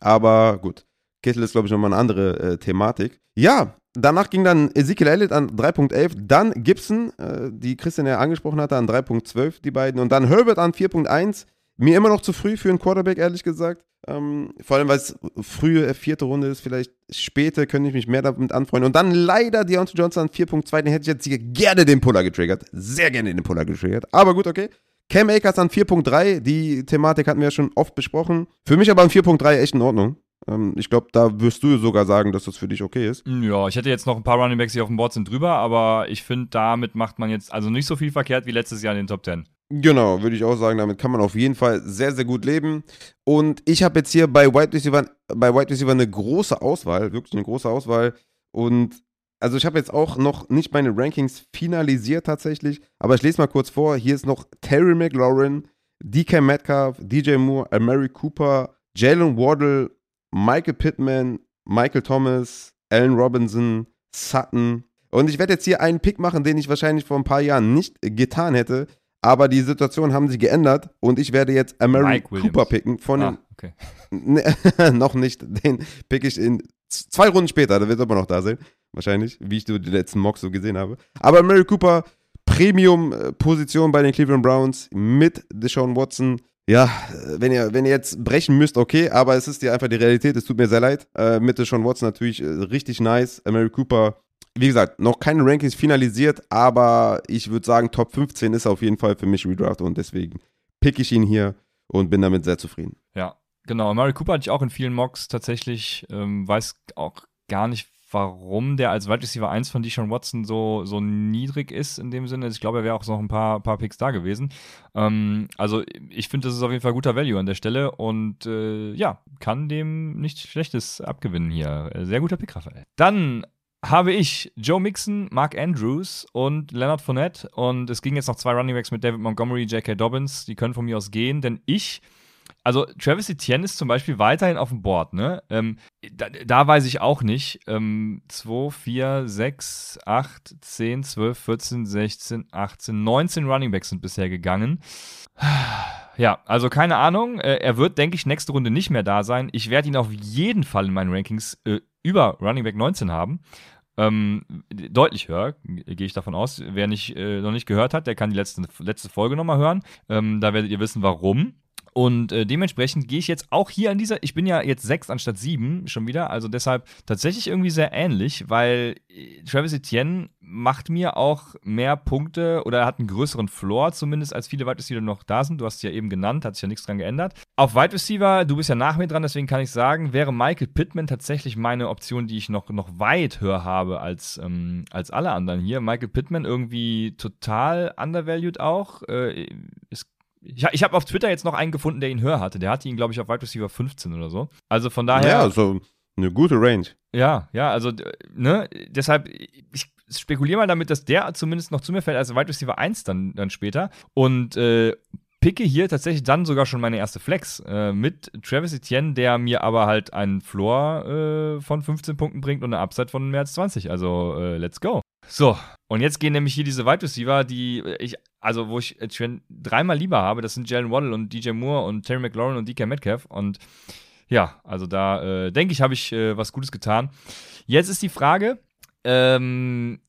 aber gut. Kittle ist, glaube ich, nochmal eine andere äh, Thematik. Ja, danach ging dann Ezekiel Elliott an 3.11, dann Gibson, äh, die Christian ja angesprochen hatte, an 3.12, die beiden, und dann Herbert an 4.1. Mir immer noch zu früh für einen Quarterback, ehrlich gesagt. Ähm, vor allem, weil es frühe äh, vierte Runde ist, vielleicht später könnte ich mich mehr damit anfreunden. Und dann leider Deontay Johnson an 4.2, den hätte ich jetzt hier gerne den Puller getriggert. Sehr gerne den Puller getriggert. Aber gut, okay. Cam Akers an 4.3, die Thematik hatten wir ja schon oft besprochen. Für mich aber an 4.3 echt in Ordnung. Ähm, ich glaube, da wirst du sogar sagen, dass das für dich okay ist. Ja, ich hätte jetzt noch ein paar Running Backs, die auf dem Board sind, drüber, aber ich finde, damit macht man jetzt also nicht so viel verkehrt wie letztes Jahr in den Top 10. Genau, würde ich auch sagen, damit kann man auf jeden Fall sehr, sehr gut leben. Und ich habe jetzt hier bei Wide Receiver, bei Wide Receiver eine große Auswahl, wirklich eine große Auswahl. Und also ich habe jetzt auch noch nicht meine Rankings finalisiert tatsächlich, aber ich lese mal kurz vor. Hier ist noch Terry McLaurin, DK Metcalf, DJ Moore, Mary Cooper, Jalen Waddle, Michael Pittman, Michael Thomas, Allen Robinson, Sutton. Und ich werde jetzt hier einen Pick machen, den ich wahrscheinlich vor ein paar Jahren nicht getan hätte. Aber die Situationen haben sich geändert und ich werde jetzt Amari Cooper picken von ah, okay. (laughs) (laughs) noch nicht. Den pick ich in zwei Runden später, da wird er aber noch da sein. Wahrscheinlich, wie ich die letzten Mocks so gesehen habe. Aber Amari Cooper, Premium-Position bei den Cleveland Browns mit Deshaun Watson. Ja, wenn ihr, wenn ihr jetzt brechen müsst, okay, aber es ist dir einfach die Realität, es tut mir sehr leid. Äh, mit Deshaun Watson natürlich äh, richtig nice. Amari Cooper wie gesagt, noch keine Rankings finalisiert, aber ich würde sagen, Top 15 ist auf jeden Fall für mich Redraft und deswegen pick ich ihn hier und bin damit sehr zufrieden. Ja, genau. Murray Cooper hatte ich auch in vielen Mocks tatsächlich, ähm, weiß auch gar nicht, warum der als Wide Receiver 1 von Deshaun Watson so, so niedrig ist in dem Sinne. Ich glaube, er wäre auch noch ein paar, paar Picks da gewesen. Ähm, also ich finde, das ist auf jeden Fall guter Value an der Stelle und äh, ja, kann dem nichts Schlechtes abgewinnen hier. Sehr guter Pick, Raphael. Dann habe ich Joe Mixon, Mark Andrews und Leonard Fournette. Und es ging jetzt noch zwei Running Backs mit David Montgomery, J.K. Dobbins. Die können von mir aus gehen, denn ich, also Travis Etienne ist zum Beispiel weiterhin auf dem Board, ne? Ähm, da, da, weiß ich auch nicht. Ähm, 2, 4, 6, 8, 10, 12, 14, 16, 18, 19 Running Backs sind bisher gegangen. Ja, also keine Ahnung. Äh, er wird, denke ich, nächste Runde nicht mehr da sein. Ich werde ihn auf jeden Fall in meinen Rankings äh, über Running Back 19 haben. Ähm, deutlich höher, gehe ich davon aus. Wer nicht, äh, noch nicht gehört hat, der kann die letzte, letzte Folge nochmal hören. Ähm, da werdet ihr wissen, warum. Und äh, dementsprechend gehe ich jetzt auch hier an dieser, ich bin ja jetzt sechs anstatt sieben schon wieder, also deshalb tatsächlich irgendwie sehr ähnlich, weil äh, Travis Etienne macht mir auch mehr Punkte oder er hat einen größeren Floor zumindest als viele Wide Receiver noch da sind. Du hast es ja eben genannt, hat sich ja nichts dran geändert. Auf Wide Receiver, du bist ja nach mir dran, deswegen kann ich sagen, wäre Michael Pittman tatsächlich meine Option, die ich noch, noch weit höher habe als, ähm, als alle anderen hier. Michael Pittman irgendwie total undervalued auch. Äh, ist ich, ich habe auf Twitter jetzt noch einen gefunden, der ihn höher hatte. Der hatte ihn, glaube ich, auf Wide Receiver 15 oder so. Also von daher. Ja, so eine gute Range. Ja, ja, also, ne, deshalb, ich spekuliere mal damit, dass der zumindest noch zu mir fällt als Wide Receiver 1 dann, dann später. Und äh, picke hier tatsächlich dann sogar schon meine erste Flex äh, mit Travis Etienne, der mir aber halt einen Floor äh, von 15 Punkten bringt und eine Upside von mehr als 20. Also, äh, let's go. So, und jetzt gehen nämlich hier diese Wide Receiver, die ich, also wo ich Trent dreimal lieber habe, das sind Jalen Waddle und DJ Moore und Terry McLaurin und DK Metcalf. Und ja, also da äh, denke ich, habe ich äh, was Gutes getan. Jetzt ist die Frage, ähm,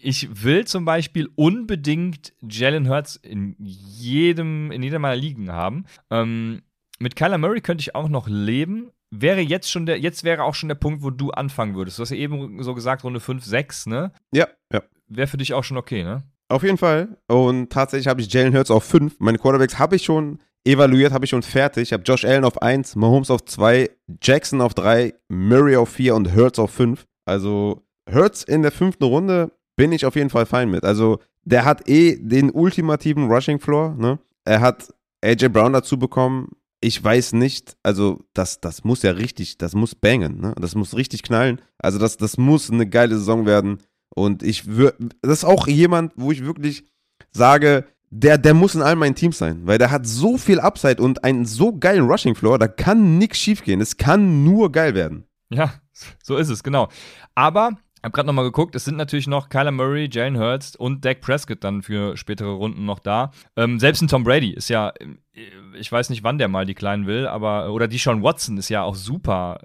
ich will zum Beispiel unbedingt Jalen Hurts in jedem, in jeder meiner Ligen haben. Ähm, mit Kyler Murray könnte ich auch noch leben, wäre jetzt schon der, jetzt wäre auch schon der Punkt, wo du anfangen würdest. Du hast ja eben so gesagt, Runde 5, 6, ne? Ja, ja. Wäre für dich auch schon okay, ne? Auf jeden Fall. Und tatsächlich habe ich Jalen Hurts auf 5. Meine Quarterbacks habe ich schon evaluiert, habe ich schon fertig. Ich habe Josh Allen auf 1, Mahomes auf 2, Jackson auf 3, Murray auf 4 und Hurts auf 5. Also Hurts in der fünften Runde bin ich auf jeden Fall fein mit. Also der hat eh den ultimativen Rushing Floor. Ne? Er hat AJ Brown dazu bekommen ich weiß nicht, also das, das muss ja richtig, das muss bangen, ne? Das muss richtig knallen. Also das, das muss eine geile Saison werden. Und ich würde, das ist auch jemand, wo ich wirklich sage, der, der muss in all meinen Teams sein, weil der hat so viel Upside und einen so geilen Rushing Floor, da kann nichts schief gehen. Es kann nur geil werden. Ja, so ist es, genau. Aber habe gerade nochmal geguckt, es sind natürlich noch Kyler Murray, Jalen Hurts und Dak Prescott dann für spätere Runden noch da. Ähm, selbst ein Tom Brady ist ja, äh, ich weiß nicht, wann der mal die Kleinen will, aber, oder die Sean Watson ist ja auch super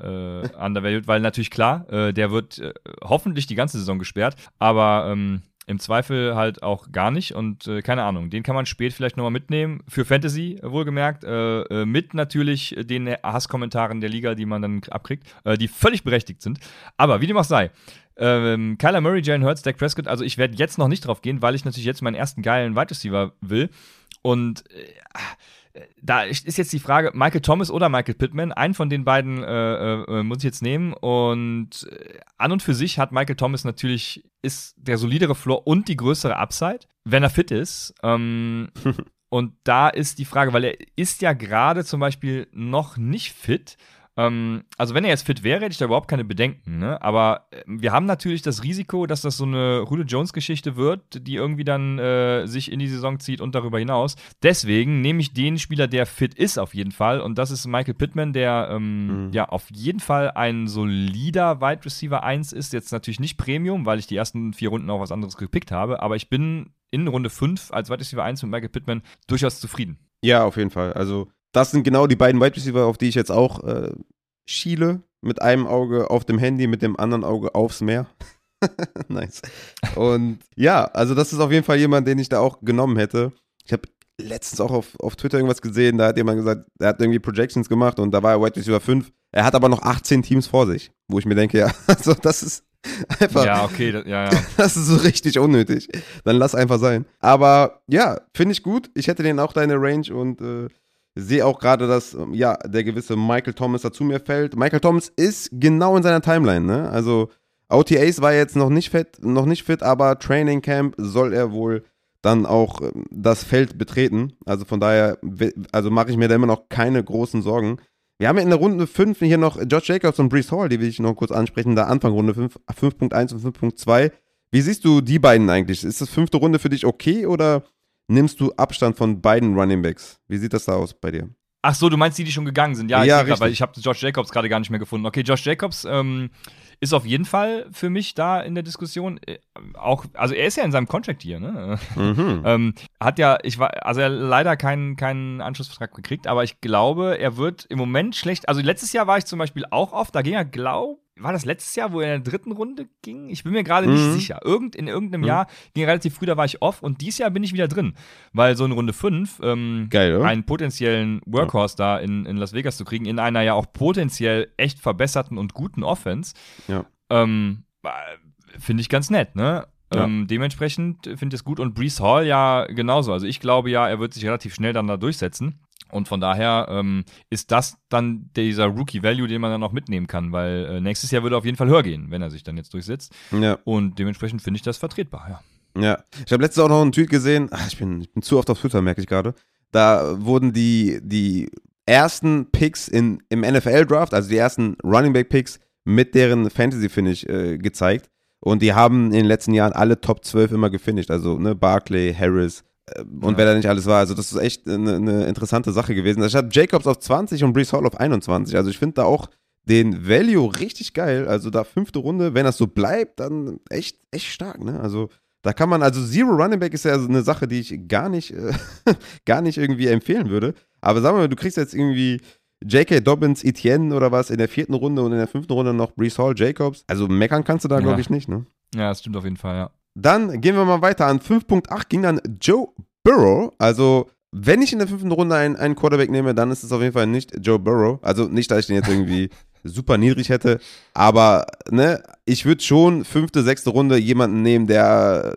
äh, undervalued, weil natürlich klar, äh, der wird äh, hoffentlich die ganze Saison gesperrt, aber ähm, im Zweifel halt auch gar nicht und äh, keine Ahnung, den kann man spät vielleicht nochmal mitnehmen. Für Fantasy wohlgemerkt. Äh, äh, mit natürlich den Hasskommentaren der Liga, die man dann abkriegt, äh, die völlig berechtigt sind. Aber wie dem auch sei. Ähm, Kyler Murray, Jalen Hurts, Dak Prescott, also ich werde jetzt noch nicht drauf gehen, weil ich natürlich jetzt meinen ersten geilen Wide Receiver will. Und äh, da ist jetzt die Frage, Michael Thomas oder Michael Pittman. Einen von den beiden äh, äh, muss ich jetzt nehmen. Und äh, an und für sich hat Michael Thomas natürlich, ist der solidere Floor und die größere Upside, wenn er fit ist. Ähm, (laughs) und da ist die Frage, weil er ist ja gerade zum Beispiel noch nicht fit. Ähm, also wenn er jetzt fit wäre, hätte ich da überhaupt keine Bedenken. Ne? Aber äh, wir haben natürlich das Risiko, dass das so eine Julio Jones-Geschichte wird, die irgendwie dann äh, sich in die Saison zieht und darüber hinaus. Deswegen nehme ich den Spieler, der fit ist auf jeden Fall. Und das ist Michael Pittman, der ähm, mhm. ja auf jeden Fall ein solider Wide Receiver 1 ist. Jetzt natürlich nicht Premium, weil ich die ersten vier Runden auch was anderes gepickt habe. Aber ich bin in Runde 5 als Wide Receiver 1 mit Michael Pittman durchaus zufrieden. Ja, auf jeden Fall. Also das sind genau die beiden Wide Receiver, auf die ich jetzt auch äh, schiele. Mit einem Auge auf dem Handy, mit dem anderen Auge aufs Meer. (laughs) nice. Und ja, also das ist auf jeden Fall jemand, den ich da auch genommen hätte. Ich habe letztens auch auf, auf Twitter irgendwas gesehen, da hat jemand gesagt, er hat irgendwie Projections gemacht und da war er Wide Receiver 5. Er hat aber noch 18 Teams vor sich, wo ich mir denke, ja, (laughs) also das ist einfach. Ja, okay, ja, ja. (laughs) Das ist so richtig unnötig. Dann lass einfach sein. Aber ja, finde ich gut. Ich hätte den auch deine Range und äh, sehe auch gerade, dass ähm, ja, der gewisse Michael Thomas dazu mir fällt. Michael Thomas ist genau in seiner Timeline, ne? Also OTAs war jetzt noch nicht fit, noch nicht fit, aber Training Camp soll er wohl dann auch ähm, das Feld betreten. Also von daher, also mache ich mir da immer noch keine großen Sorgen. Wir haben ja in der Runde 5 hier noch Josh Jacobs und Brees Hall, die will ich noch kurz ansprechen, da Anfang Runde 5, 5.1 und 5.2. Wie siehst du die beiden eigentlich? Ist das fünfte Runde für dich okay oder nimmst du Abstand von beiden Running Backs. Wie sieht das da aus bei dir? Ach so, du meinst die, die schon gegangen sind? Ja, ja ich grad, weil ich habe Josh Jacobs gerade gar nicht mehr gefunden. Okay, Josh Jacobs ähm, ist auf jeden Fall für mich da in der Diskussion. Äh, auch, also er ist ja in seinem Contract hier, ne? Mhm. (laughs) ähm, hat ja, ich war, also er leider keinen keinen Anschlussvertrag gekriegt, aber ich glaube, er wird im Moment schlecht. Also letztes Jahr war ich zum Beispiel auch oft, da ging er, glaube war das letztes Jahr, wo er in der dritten Runde ging? Ich bin mir gerade mhm. nicht sicher. Irgend, in irgendeinem mhm. Jahr ging relativ früh, da war ich off und dieses Jahr bin ich wieder drin. Weil so in Runde 5 ähm, einen potenziellen Workhorse ja. da in, in Las Vegas zu kriegen, in einer ja auch potenziell echt verbesserten und guten Offense, ja. ähm, finde ich ganz nett, ne? Ja. Ähm, dementsprechend finde ich es gut und Brees Hall ja genauso. Also ich glaube ja, er wird sich relativ schnell dann da durchsetzen. Und von daher ähm, ist das dann dieser Rookie-Value, den man dann auch mitnehmen kann, weil äh, nächstes Jahr würde er auf jeden Fall höher gehen, wenn er sich dann jetzt durchsetzt. Ja. Und dementsprechend finde ich das vertretbar, ja. Ja, ich habe letztens auch noch einen Tweet gesehen, ach, ich, bin, ich bin zu oft auf Twitter, merke ich gerade. Da wurden die, die ersten Picks in, im NFL-Draft, also die ersten Running Back-Picks mit deren Fantasy-Finish äh, gezeigt. Und die haben in den letzten Jahren alle Top 12 immer gefinisht. Also ne, Barkley, Harris, und ja. wer da nicht alles war. Also das ist echt eine, eine interessante Sache gewesen. Ich hatte Jacobs auf 20 und Brees Hall auf 21. Also ich finde da auch den Value richtig geil. Also da fünfte Runde, wenn das so bleibt, dann echt, echt stark. Ne? Also da kann man, also Zero Running Back ist ja eine Sache, die ich gar nicht, äh, (laughs) gar nicht irgendwie empfehlen würde. Aber sagen wir mal, du kriegst jetzt irgendwie J.K. Dobbins, Etienne oder was in der vierten Runde und in der fünften Runde noch Brees Hall, Jacobs. Also meckern kannst du da, ja. glaube ich, nicht, ne? Ja, das stimmt auf jeden Fall, ja. Dann gehen wir mal weiter. An 5.8 ging dann Joe Burrow. Also, wenn ich in der fünften Runde einen, einen Quarterback nehme, dann ist es auf jeden Fall nicht Joe Burrow. Also nicht, dass ich den jetzt irgendwie (laughs) super niedrig hätte, aber ne, ich würde schon fünfte, sechste Runde jemanden nehmen, der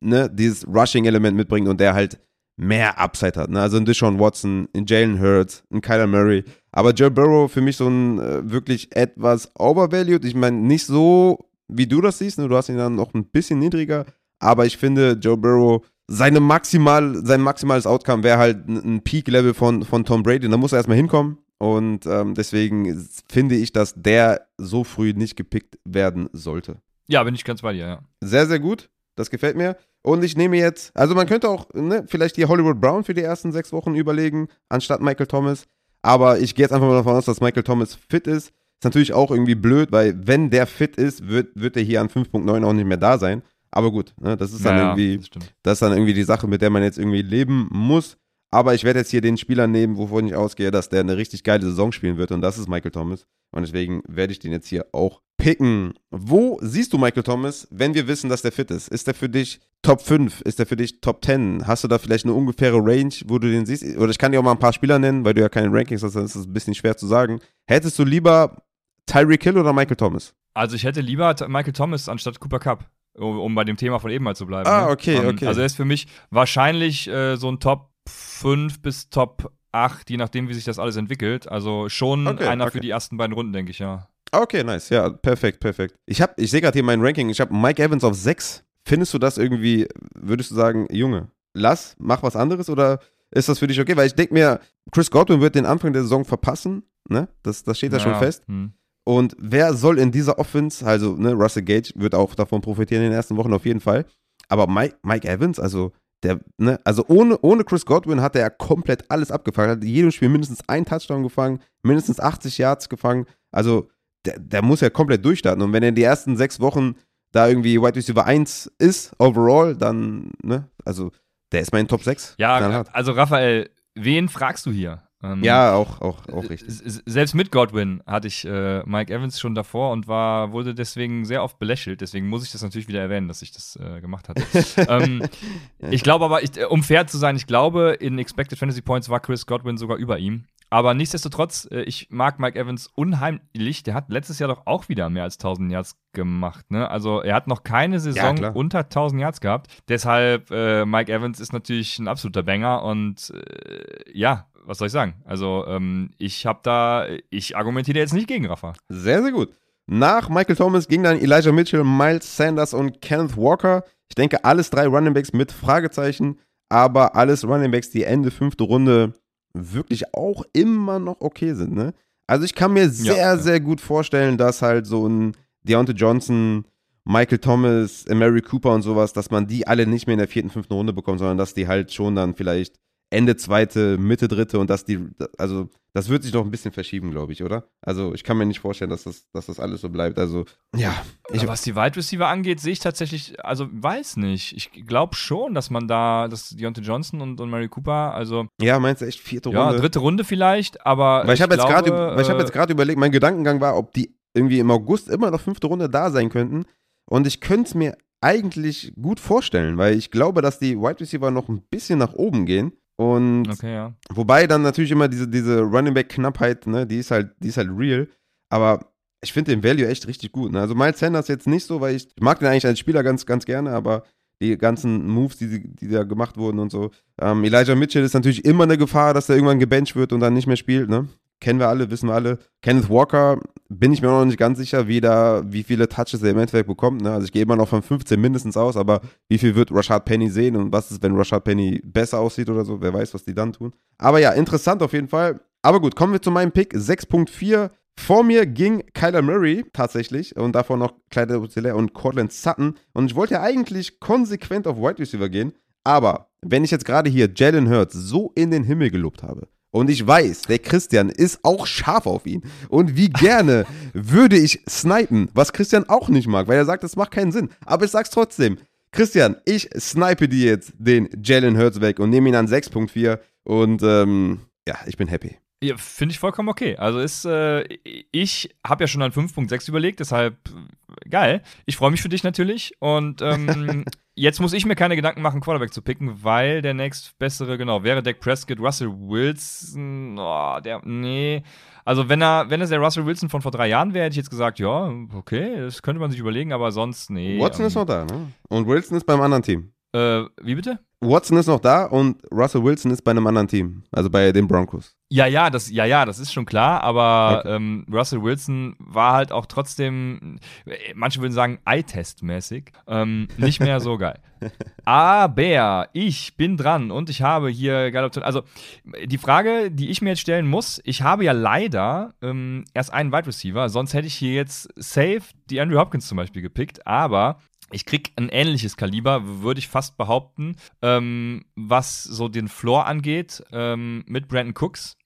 ne, dieses Rushing-Element mitbringt und der halt mehr Upside hat. Ne? Also ein Deshaun Watson, ein Jalen Hurts, ein Kyler Murray. Aber Joe Burrow für mich so ein äh, wirklich etwas overvalued. Ich meine, nicht so wie du das siehst, ne? du hast ihn dann noch ein bisschen niedriger, aber ich finde, Joe Burrow, seine maximal, sein maximales Outcome wäre halt ein Peak-Level von, von Tom Brady. Da muss er erstmal hinkommen. Und ähm, deswegen finde ich, dass der so früh nicht gepickt werden sollte. Ja, bin ich ganz bei dir, ja. Sehr, sehr gut. Das gefällt mir. Und ich nehme jetzt, also man könnte auch ne, vielleicht die Hollywood Brown für die ersten sechs Wochen überlegen, anstatt Michael Thomas. Aber ich gehe jetzt einfach mal davon aus, dass Michael Thomas fit ist. Ist natürlich auch irgendwie blöd, weil wenn der fit ist, wird, wird er hier an 5.9 auch nicht mehr da sein. Aber gut, ne, das ist dann Ja, irgendwie, das das ist dann irgendwie die Sache, mit der man jetzt irgendwie leben muss. Aber ich werde jetzt hier den Spieler nehmen, wovon ich ausgehe, dass der eine richtig geile Saison spielen wird und das ist Michael Thomas. Und deswegen werde ich den jetzt hier auch picken. Wo siehst du Michael Thomas, wenn wir wissen, dass der fit ist? Ist der für dich Top 5? Ist der für dich Top 10? Hast du da vielleicht eine ungefähre Range, wo du den siehst? Oder ich kann dir auch mal ein paar Spieler nennen, weil du ja keine Rankings hast, dann ist es ein bisschen schwer zu sagen. Hättest du lieber Tyreek Hill oder Michael Thomas? Also ich hätte lieber Michael Thomas anstatt Cooper Cup, um, um bei dem Thema von eben mal zu bleiben. Ah, ne? okay, Ähm, okay. Also er ist für mich wahrscheinlich äh, so ein Top 5 bis Top 8, je nachdem, wie sich das alles entwickelt. Also schon Okay, einer okay. für die ersten beiden Runden, denke ich, ja. Okay, nice. Ja, perfekt, perfekt. Ich, hab, ich sehe gerade hier mein Ranking. Ich habe Mike Evans auf 6. Findest du das irgendwie, würdest du sagen, Junge, lass, mach was anderes oder ist das für dich okay? Weil ich denke mir, Chris Godwin wird den Anfang der Saison verpassen. Ne? Das, das steht da schon Ja, fest. hm. Und wer soll in dieser Offense, also ne, Russell Gage wird auch davon profitieren in den ersten Wochen auf jeden Fall. Aber Mike, Mike Evans, also der, ne, also ohne, ohne Chris Godwin hat er ja komplett alles abgefangen. Hat in jedem Spiel mindestens einen Touchdown gefangen, mindestens 80 Yards gefangen. Also der, der muss ja komplett durchstarten. Und wenn er in die ersten sechs Wochen da irgendwie Wide Receiver 1 ist, overall, dann, ne, also der ist mein Top 6. Ja, also Raphael, wen fragst du hier? Ähm, ja auch, auch, auch richtig. Selbst mit Godwin hatte ich äh, Mike Evans schon davor und war, wurde deswegen sehr oft belächelt. Deswegen muss ich das natürlich wieder erwähnen, dass ich das äh, gemacht hatte. (laughs) ähm, ich glaube aber, ich, um fair zu sein, ich glaube, in Expected Fantasy Points war Chris Godwin sogar über ihm. Aber nichtsdestotrotz, äh, ich mag Mike Evans unheimlich. Der hat letztes Jahr doch auch wieder mehr als 1000 Yards gemacht. Ne? Also er hat noch keine Saison klar. unter 1000 Yards gehabt. Deshalb, äh, Mike Evans ist natürlich ein absoluter Banger und äh, ja, was soll ich sagen? Also ähm, ich habe da, ich argumentiere jetzt nicht gegen Rafa. Sehr, sehr gut. Nach Michael Thomas ging dann Elijah Mitchell, Miles Sanders und Kenneth Walker. Ich denke, alles drei Running Backs mit Fragezeichen, aber alles Running Backs, die Ende fünfte Runde wirklich auch immer noch okay sind. Ne? Also ich kann mir sehr, ja. sehr gut vorstellen, dass halt so ein Deontay Johnson, Michael Thomas, Mary Cooper und sowas, dass man die alle nicht mehr in der vierten, fünften Runde bekommt, sondern dass die halt schon dann vielleicht Ende zweite, Mitte dritte und dass die, also das wird sich noch ein bisschen verschieben, glaube ich, oder? Also ich kann mir nicht vorstellen, dass das, dass das alles so bleibt. Also ja, ich, was die Wide Receiver angeht, sehe ich tatsächlich, also weiß nicht. Ich glaube schon, dass man da, dass Deontay Johnson und, und Mary Cooper, also ja, meinst du echt vierte ja, Runde? dritte Runde vielleicht, aber Weil ich habe jetzt gerade, weil ich habe jetzt gerade überlegt, mein Gedankengang war, ob die irgendwie im August immer noch fünfte Runde da sein könnten. Und ich könnte es mir eigentlich gut vorstellen, weil ich glaube, dass die Wide Receiver noch ein bisschen nach oben gehen. Und Okay, ja. wobei dann natürlich immer diese, diese Running Back Knappheit, ne, die ist halt, die ist halt real. Aber ich finde den Value echt richtig gut. Ne? Also Miles Sanders jetzt nicht so, weil ich, ich mag den eigentlich als Spieler ganz, ganz gerne, aber die ganzen Moves, die, die da gemacht wurden und so. Ähm, Elijah Mitchell ist natürlich immer eine Gefahr, dass er irgendwann gebencht wird und dann nicht mehr spielt, ne? Kennen wir alle, wissen wir alle. Kenneth Walker bin ich mir noch nicht ganz sicher, wie, da, wie viele Touches er im Endeffekt bekommt. Ne? Also ich gehe immer noch von 15 mindestens aus, aber wie viel wird Rashad Penny sehen und was ist, wenn Rashad Penny besser aussieht oder so? Wer weiß, was die dann tun. Aber ja, interessant auf jeden Fall. Aber gut, kommen wir zu meinem Pick. 6.4. Vor mir ging Kyler Murray tatsächlich und davor noch Edwards-Helaire und Cortland Sutton. Und ich wollte ja eigentlich konsequent auf Wide Receiver gehen. Aber wenn ich jetzt gerade hier Jalen Hurts so in den Himmel gelobt habe, und ich weiß, der Christian ist auch scharf auf ihn. Und wie gerne (laughs) würde ich snipen, was Christian auch nicht mag, weil er sagt, das macht keinen Sinn. Aber ich sag's trotzdem. Christian, ich snipe dir jetzt den Jalen Hurts weg und nehme ihn an 6.4 und ähm, ja, ich bin happy. Ja, finde ich vollkommen okay. Also ist, äh, ich habe ja schon an 5.6 überlegt, deshalb äh, geil. Ich freue mich für dich natürlich. Und ähm, (laughs) jetzt muss ich mir keine Gedanken machen, Quarterback zu picken, weil der nächstbessere, genau, wäre Dak Prescott, Russell Wilson. Oh, der, nee. Also wenn er, wenn es der Russell Wilson von vor drei Jahren wäre, hätte ich jetzt gesagt, ja, okay, das könnte man sich überlegen, aber sonst, nee. Watson ähm, ist noch da, ne? Und Wilson ist beim anderen Team. Äh, wie bitte? Watson ist noch da und Russell Wilson ist bei einem anderen Team, also bei den Broncos. Ja, ja, das, ja, ja, das ist schon klar, aber Okay. ähm, Russell Wilson war halt auch trotzdem, manche würden sagen, Eye-Test-mäßig, ähm, nicht mehr so geil. (laughs) Aber ich bin dran und ich habe hier geile Optionen. Also, die Frage, die ich mir jetzt stellen muss, ich habe ja leider ähm, erst einen Wide Receiver, sonst hätte ich hier jetzt safe die Andrew Hopkins zum Beispiel gepickt, aber ich krieg ein ähnliches Kaliber, würde ich fast behaupten, ähm, was so den Floor angeht, ähm, mit Brandon Cooks.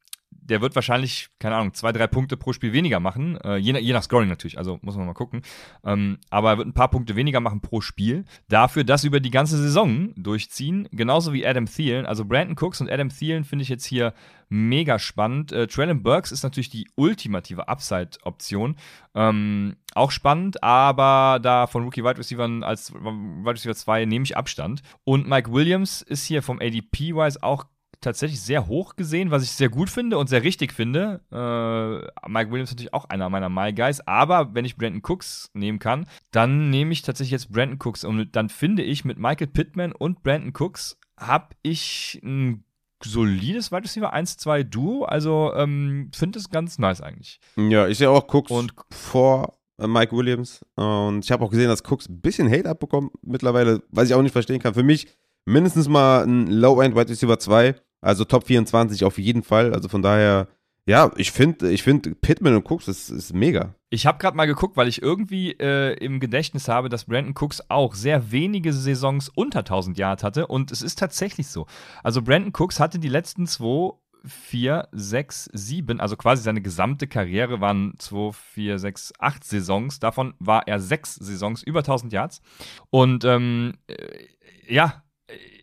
Der wird wahrscheinlich, keine Ahnung, zwei, drei Punkte pro Spiel weniger machen. Äh, je, je, nach Scoring natürlich, also muss man mal gucken. Ähm, aber er wird ein paar Punkte weniger machen pro Spiel. Dafür das über die ganze Saison durchziehen. Genauso wie Adam Thielen. Also Brandon Cooks und Adam Thielen finde ich jetzt hier mega spannend. Äh, Traylon Burks ist natürlich die ultimative Upside-Option. Ähm, auch spannend, aber da von Rookie Wide Receiver als Wide Receiver 2 nehme ich Abstand. Und Mike Williams ist hier vom ADP-wise auch tatsächlich sehr hoch gesehen, was ich sehr gut finde und sehr richtig finde. Äh, Mike Williams ist natürlich auch einer meiner My Guys, aber wenn ich Brandon Cooks nehmen kann, dann nehme ich tatsächlich jetzt Brandon Cooks und dann finde ich mit Michael Pittman und Brandon Cooks habe ich ein solides Wide Receiver 1-2 Duo, also ähm, finde es ganz nice eigentlich. Ja, ich sehe auch Cooks und vor äh, Mike Williams und ich habe auch gesehen, dass Cooks ein bisschen Hate abbekommt mittlerweile, was ich auch nicht verstehen kann. Für mich mindestens mal ein Low-End Wide Receiver 2 also Top 24 auf jeden Fall. Also von daher, ja, ich finde, ich finde Pittman und Cooks ist, ist mega. Ich habe gerade mal geguckt, weil ich irgendwie äh, im Gedächtnis habe, dass Brandon Cooks auch sehr wenige Saisons unter 1000 Yards hatte. Und es ist tatsächlich so. Also Brandon Cooks hatte die letzten zwei vier, sechs, sieben, also quasi seine gesamte Karriere waren zwei, vier, sechs, acht Saisons. Davon war er sechs Saisons über 1000 Yards. Und ähm, äh, ja,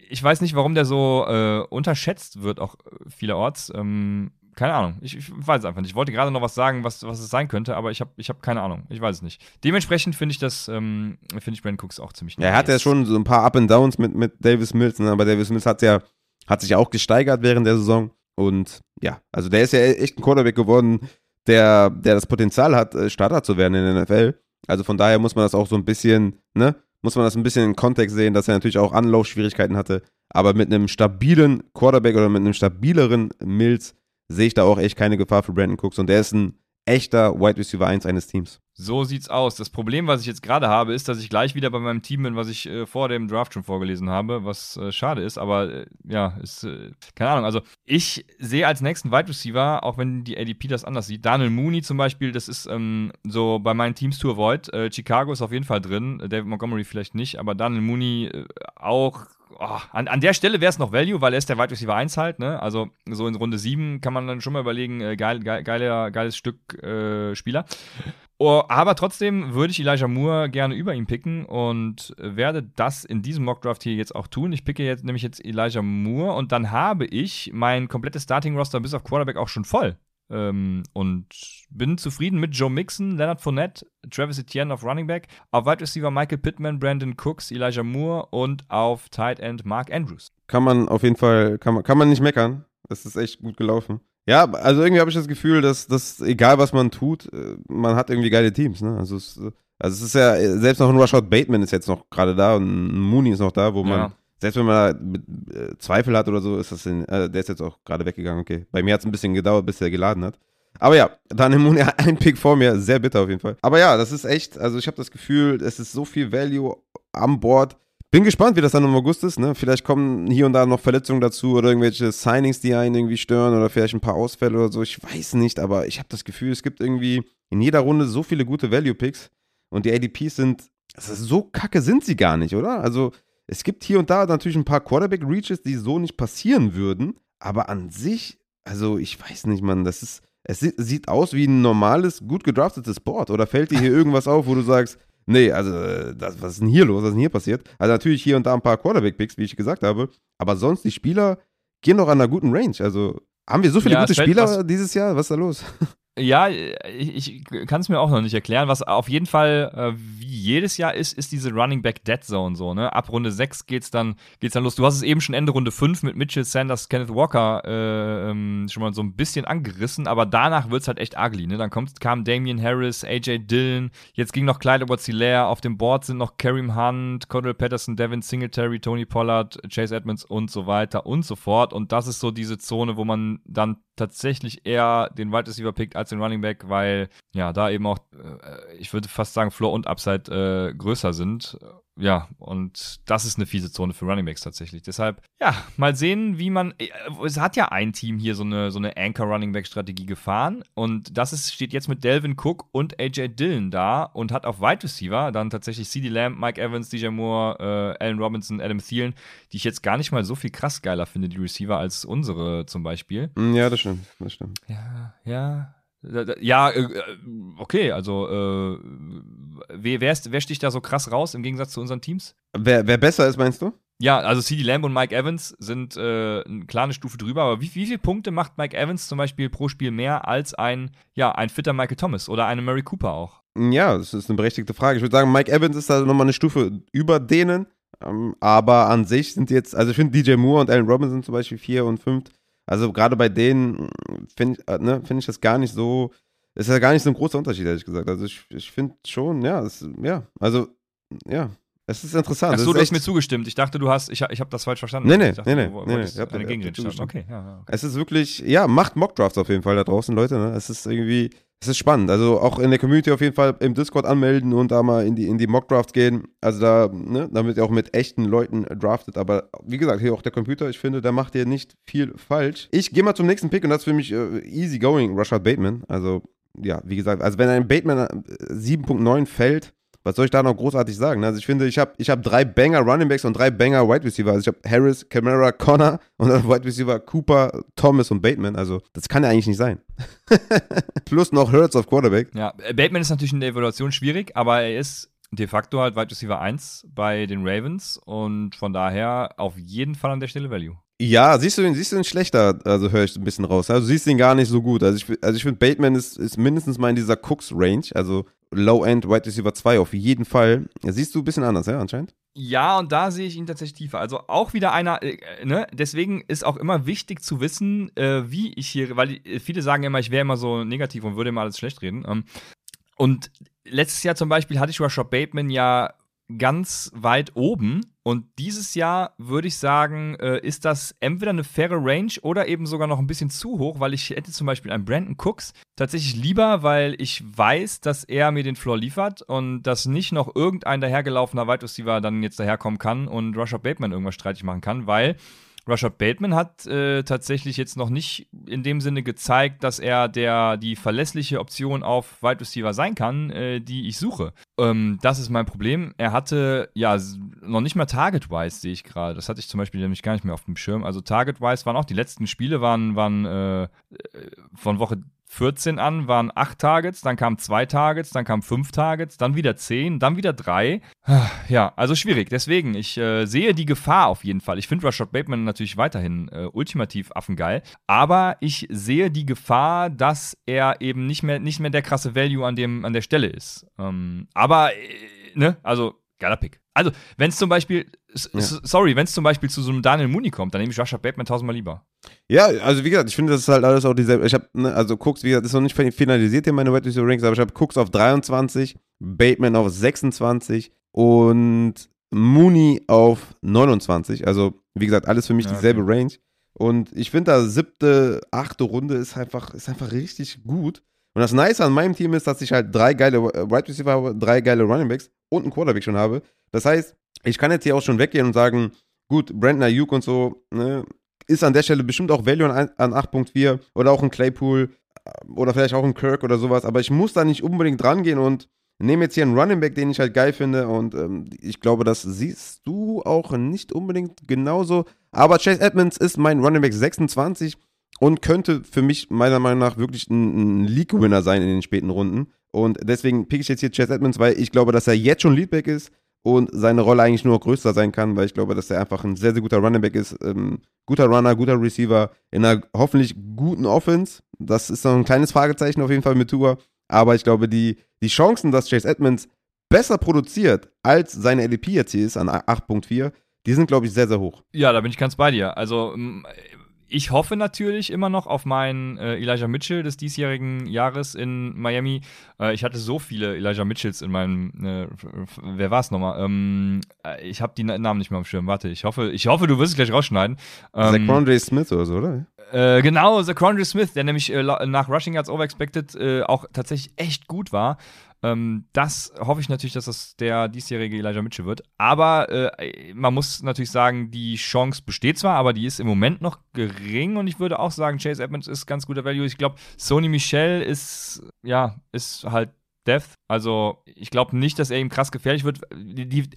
ich weiß nicht, warum der so äh, unterschätzt wird, auch vielerorts. Ähm, keine Ahnung. Ich, ich, weiß es einfach nicht. Ich wollte gerade noch was sagen, was, was es sein könnte, aber ich habe ich hab keine Ahnung. Ich weiß es nicht. Dementsprechend finde ich das, ähm, finde ich Brandon Cooks auch ziemlich Ja, er hat ja schon so ein paar Up and Downs mit, mit Davis Mills, ne? aber Davis Mills hat ja, hat sich auch gesteigert während der Saison. Und ja, also der ist ja echt ein Quarterback geworden, der, der das Potenzial hat, äh, Starter zu werden in der NFL. Also von daher muss man das auch so ein bisschen, ne, muss man das ein bisschen in Kontext sehen, dass er natürlich auch Anlaufschwierigkeiten hatte. Aber mit einem stabilen Quarterback oder mit einem stabileren Mills sehe ich da auch echt keine Gefahr für Brandon Cooks. Und der ist ein echter Wide Receiver 1 eines Teams. So sieht's aus. Das Problem, was ich jetzt gerade habe, ist, dass ich gleich wieder bei meinem Team bin, was ich äh, vor dem Draft schon vorgelesen habe, was äh, schade ist, aber äh, ja, ist äh, keine Ahnung. Also ich sehe als nächsten Wide Receiver, auch wenn die ADP das anders sieht, Daniel Mooney zum Beispiel, das ist ähm, so bei meinen Teams to avoid. Äh, Chicago ist auf jeden Fall drin, David Montgomery vielleicht nicht, aber Daniel Mooney äh, auch oh, an, an der Stelle wäre es noch Value, weil er ist der Wide Receiver 1 halt, ne? Also so in Runde 7 kann man dann schon mal überlegen, äh, geil, geil, geiler, geiles Stück äh, Spieler. Oh, aber trotzdem würde ich Elijah Moore gerne über ihn picken und werde das in diesem Mockdraft hier jetzt auch tun. Ich picke jetzt nämlich jetzt Elijah Moore und dann habe ich mein komplettes Starting-Roster bis auf Quarterback auch schon voll. Ähm, und bin zufrieden mit Joe Mixon, Leonard Fournette, Travis Etienne auf Running Back, auf Wide Receiver Michael Pittman, Brandon Cooks, Elijah Moore und auf Tight End Mark Andrews. Kann man auf jeden Fall, kann man, kann man nicht meckern. Das ist echt gut gelaufen. Ja, also irgendwie habe ich das Gefühl, dass, dass egal was man tut, äh, man hat irgendwie geile Teams. Ne? Also, es, also es ist ja, selbst noch ein Rashad Bateman ist jetzt noch gerade da und ein Mooney ist noch da, wo man ja selbst wenn man äh, Zweifel hat oder so, ist das in, äh, der ist jetzt auch gerade weggegangen, okay. Bei mir hat es ein bisschen gedauert, bis er geladen hat. Aber ja, dann im Moon (laughs) ein Pick vor mir, sehr bitter auf jeden Fall. Aber ja, das ist echt, also ich habe das Gefühl, es ist so viel Value am Board. Bin gespannt, wie das dann im August ist. Ne? Vielleicht kommen hier und da noch Verletzungen dazu oder irgendwelche Signings, die einen irgendwie stören oder vielleicht ein paar Ausfälle oder so. Ich weiß nicht, aber ich habe das Gefühl, es gibt irgendwie in jeder Runde so viele gute Value-Picks und die ADPs sind, also so kacke sind sie gar nicht, oder? Also es gibt hier und da natürlich ein paar Quarterback-Reaches, die so nicht passieren würden, aber an sich, also ich weiß nicht, Mann, das ist, es sieht aus wie ein normales, gut gedraftetes Board. Oder fällt dir hier irgendwas auf, wo du sagst, nee, also das, was ist denn hier los, was ist denn hier passiert? Also natürlich hier und da ein paar Quarterback-Picks, wie ich gesagt habe, aber sonst die Spieler gehen doch an einer guten Range. Also haben wir so viele ja, gute Spieler dieses Jahr? Was ist da los? (laughs) Ja, ich, ich kann es mir auch noch nicht erklären. Was auf jeden Fall äh, wie jedes Jahr ist, ist diese Running Back Dead Zone so, ne? Ab Runde 6 geht's dann, geht's dann los. Du hast es eben schon Ende Runde 5 mit Mitchell Sanders, Kenneth Walker äh, ähm, schon mal so ein bisschen angerissen, aber danach wird's halt echt ugly, ne? Dann kommt, kam Damian Harris, AJ Dillon, jetzt ging noch Clyde edwards auf dem Board sind noch Kareem Hunt, Cordell Patterson, Devin Singletary, Tony Pollard, Chase Edmonds und so weiter und so fort. Und das ist so diese Zone, wo man dann tatsächlich eher den Wide Receiver pickt als den Running Back, weil ja, da eben auch, äh, ich würde fast sagen, Floor und Upside äh, größer sind. ja, und das ist eine fiese Zone für Running Backs tatsächlich. Deshalb, ja, mal sehen, wie man. Äh, es hat ja ein Team hier so eine, so eine Anchor-Running Back-Strategie gefahren. Und das ist, steht jetzt mit Delvin Cook und AJ Dillon da und hat auf Wide Receiver dann tatsächlich CD Lamb, Mike Evans, DJ Moore, äh, Allen Robinson, Adam Thielen, die ich jetzt gar nicht mal so viel krass geiler finde, die Receiver, als unsere zum Beispiel. Ja, das stimmt. Das stimmt. Ja, ja. Ja, äh, okay, also äh, wer, wer, ist, wer sticht da so krass raus im Gegensatz zu unseren Teams? Wer, wer besser ist, meinst du? Ja, also CD Lamb und Mike Evans sind äh, eine kleine Stufe drüber, aber wie, wie viele Punkte macht Mike Evans zum Beispiel pro Spiel mehr als ein, ja, ein fitter Michael Thomas oder eine Murray Cooper auch? Ja, das ist eine berechtigte Frage. Ich würde sagen, Mike Evans ist da nochmal eine Stufe über denen, ähm, aber an sich sind jetzt, also ich finde DJ Moore und Allen Robinson zum Beispiel vier und fünf also gerade bei denen finde äh, ne, find ich das gar nicht so, ist ja gar nicht so ein großer Unterschied, ehrlich gesagt. Also ich, ich finde schon, ja, es, ja, also ja, es ist interessant. Achso, du hast mir zugestimmt. Ich dachte, du hast, ich, ich habe das falsch verstanden. Nee, nee, dachte, nee, nee. nee, nee. Eine Gegenrede Okay, ja, okay. Es ist wirklich, ja, macht Mockdrafts auf jeden Fall da draußen, Leute. Ne? Es ist irgendwie, es ist spannend. Also auch in der Community auf jeden Fall im Discord anmelden und da mal in die, in die Mockdrafts gehen. Also da, ne, damit ihr auch mit echten Leuten draftet. Aber wie gesagt, hier auch der Computer, ich finde, der macht hier nicht viel falsch. Ich gehe mal zum nächsten Pick und das ist für mich äh, easy going, Rashad Bateman. Also ja, wie gesagt, also wenn ein Bateman 7.9 fällt, was soll ich da noch großartig sagen? Also ich finde, ich habe ich hab drei Banger Running Backs und drei Banger Wide Receiver. Also ich habe Harris, Camara, Connor und dann Wide Receiver Cooper, Thomas und Bateman. Also das kann ja eigentlich nicht sein. (laughs) Plus noch Hurts auf Quarterback. Ja, Bateman ist natürlich in der Evaluation schwierig, aber er ist de facto halt Wide Receiver 1 bei den Ravens und von daher auf jeden Fall an der Stelle Value. Ja, siehst du ihn, siehst du ihn schlechter, also höre ich ein bisschen raus. Also siehst du ihn gar nicht so gut. Also ich, also ich finde, Bateman ist, ist mindestens mal in dieser Cooks-Range, also Low-End Wide Receiver 2 auf jeden Fall. Ja, siehst du ein bisschen anders, ja, anscheinend? Ja, und da sehe ich ihn tatsächlich tiefer. Also auch wieder einer, äh, ne, deswegen ist auch immer wichtig zu wissen, äh, wie ich hier, weil viele sagen immer, ich wäre immer so negativ und würde immer alles schlecht reden. Ähm, und letztes Jahr zum Beispiel hatte ich Rashad Bateman ja ganz weit oben. Und dieses Jahr würde ich sagen, äh, ist das entweder eine faire Range oder eben sogar noch ein bisschen zu hoch, weil ich hätte zum Beispiel einen Brandon Cooks tatsächlich lieber, weil ich weiß, dass er mir den Floor liefert und dass nicht noch irgendein dahergelaufener Wide Receiver dann jetzt daherkommen kann und Rusher Bateman irgendwas streitig machen kann, weil Rashad Bateman hat äh, tatsächlich jetzt noch nicht in dem Sinne gezeigt, dass er der die verlässliche Option auf Wide Receiver sein kann, äh, die ich suche. Ähm, das ist mein Problem. Er hatte ja noch nicht mal Target-wise, sehe ich gerade. Das hatte ich zum Beispiel nämlich gar nicht mehr auf dem Schirm. Also Target-wise waren auch die letzten Spiele waren, waren äh, von Woche 14 an waren 8 Targets, dann kamen 2 Targets, dann kamen 5 Targets, dann wieder 10, dann wieder 3. Ja, also schwierig. Deswegen, ich äh, sehe die Gefahr auf jeden Fall. Ich finde Rashad Bateman natürlich weiterhin äh, ultimativ affengeil, aber ich sehe die Gefahr, dass er eben nicht mehr, nicht mehr der krasse Value an, dem, an der Stelle ist. Ähm, aber, äh, ne, also geiler Pick. Also, wenn es zum Beispiel, ja. sorry, wenn es zum Beispiel zu so einem Daniel Mooney kommt, dann nehme ich Rashad Bateman tausendmal lieber. Ja, also wie gesagt, ich finde, das ist halt alles auch dieselbe. Ich habe, ne, also Cooks, wie gesagt, ist noch nicht finalisiert hier meine Receiver Ranks, aber ich habe Cooks auf 23, Bateman auf 26 und Mooney auf 29. Also, wie gesagt, alles für mich ja, dieselbe okay. Range. Und ich finde, da siebte, achte Runde ist einfach, ist einfach richtig gut. Und das Nice an meinem Team ist, dass ich halt drei geile Wide Receiver habe, drei geile Running Backs und einen Quarterback schon habe. Das heißt, ich kann jetzt hier auch schon weggehen und sagen, gut, Brandon Ayuk und so, ne, ist an der Stelle bestimmt auch Value an, an 8.4 oder auch ein Claypool äh, oder vielleicht auch ein Kirk oder sowas, aber ich muss da nicht unbedingt rangehen und nehme jetzt hier einen Running Back, den ich halt geil finde und ähm, ich glaube, das siehst du auch nicht unbedingt genauso. Aber Chase Edmonds ist mein Running Back 26 und könnte für mich meiner Meinung nach wirklich ein, ein League-Winner sein in den späten Runden. Und deswegen pick ich jetzt hier Chase Edmonds, weil ich glaube, dass er jetzt schon Leadback ist und seine Rolle eigentlich nur größer sein kann, weil ich glaube, dass er einfach ein sehr, sehr guter Running Back ist. Ähm, guter Runner, guter Receiver in einer hoffentlich guten Offense. Das ist noch ein kleines Fragezeichen auf jeden Fall mit Tour. Aber ich glaube, die, die Chancen, dass Chase Edmonds besser produziert als seine LEP jetzt hier ist an 8.4, die sind, glaube ich, sehr, sehr hoch. Ja, da bin ich ganz bei dir. Also ich hoffe natürlich immer noch auf meinen äh, Elijah Mitchell des diesjährigen Jahres in Miami. Äh, ich hatte so viele Elijah Mitchells in meinem. Äh, wer war es nochmal? Ähm, äh, ich habe die Namen nicht mehr am Schirm. Warte, ich hoffe, ich hoffe, du wirst es gleich rausschneiden. Ähm, Zach Smith oder so, oder? Äh, genau, Zach Smith, der nämlich äh, nach Rushing Yards Overexpected äh, auch tatsächlich echt gut war. Ähm, das hoffe ich natürlich, dass das der diesjährige Elijah Mitchell wird. Aber äh, man muss natürlich sagen, die Chance besteht zwar, aber die ist im Moment noch gering und ich würde auch sagen, Chase Edmonds ist ganz guter Value. Ich glaube, Sony Michel ist, ja, ist halt Death. Also ich glaube nicht, dass er ihm krass gefährlich wird. Die, die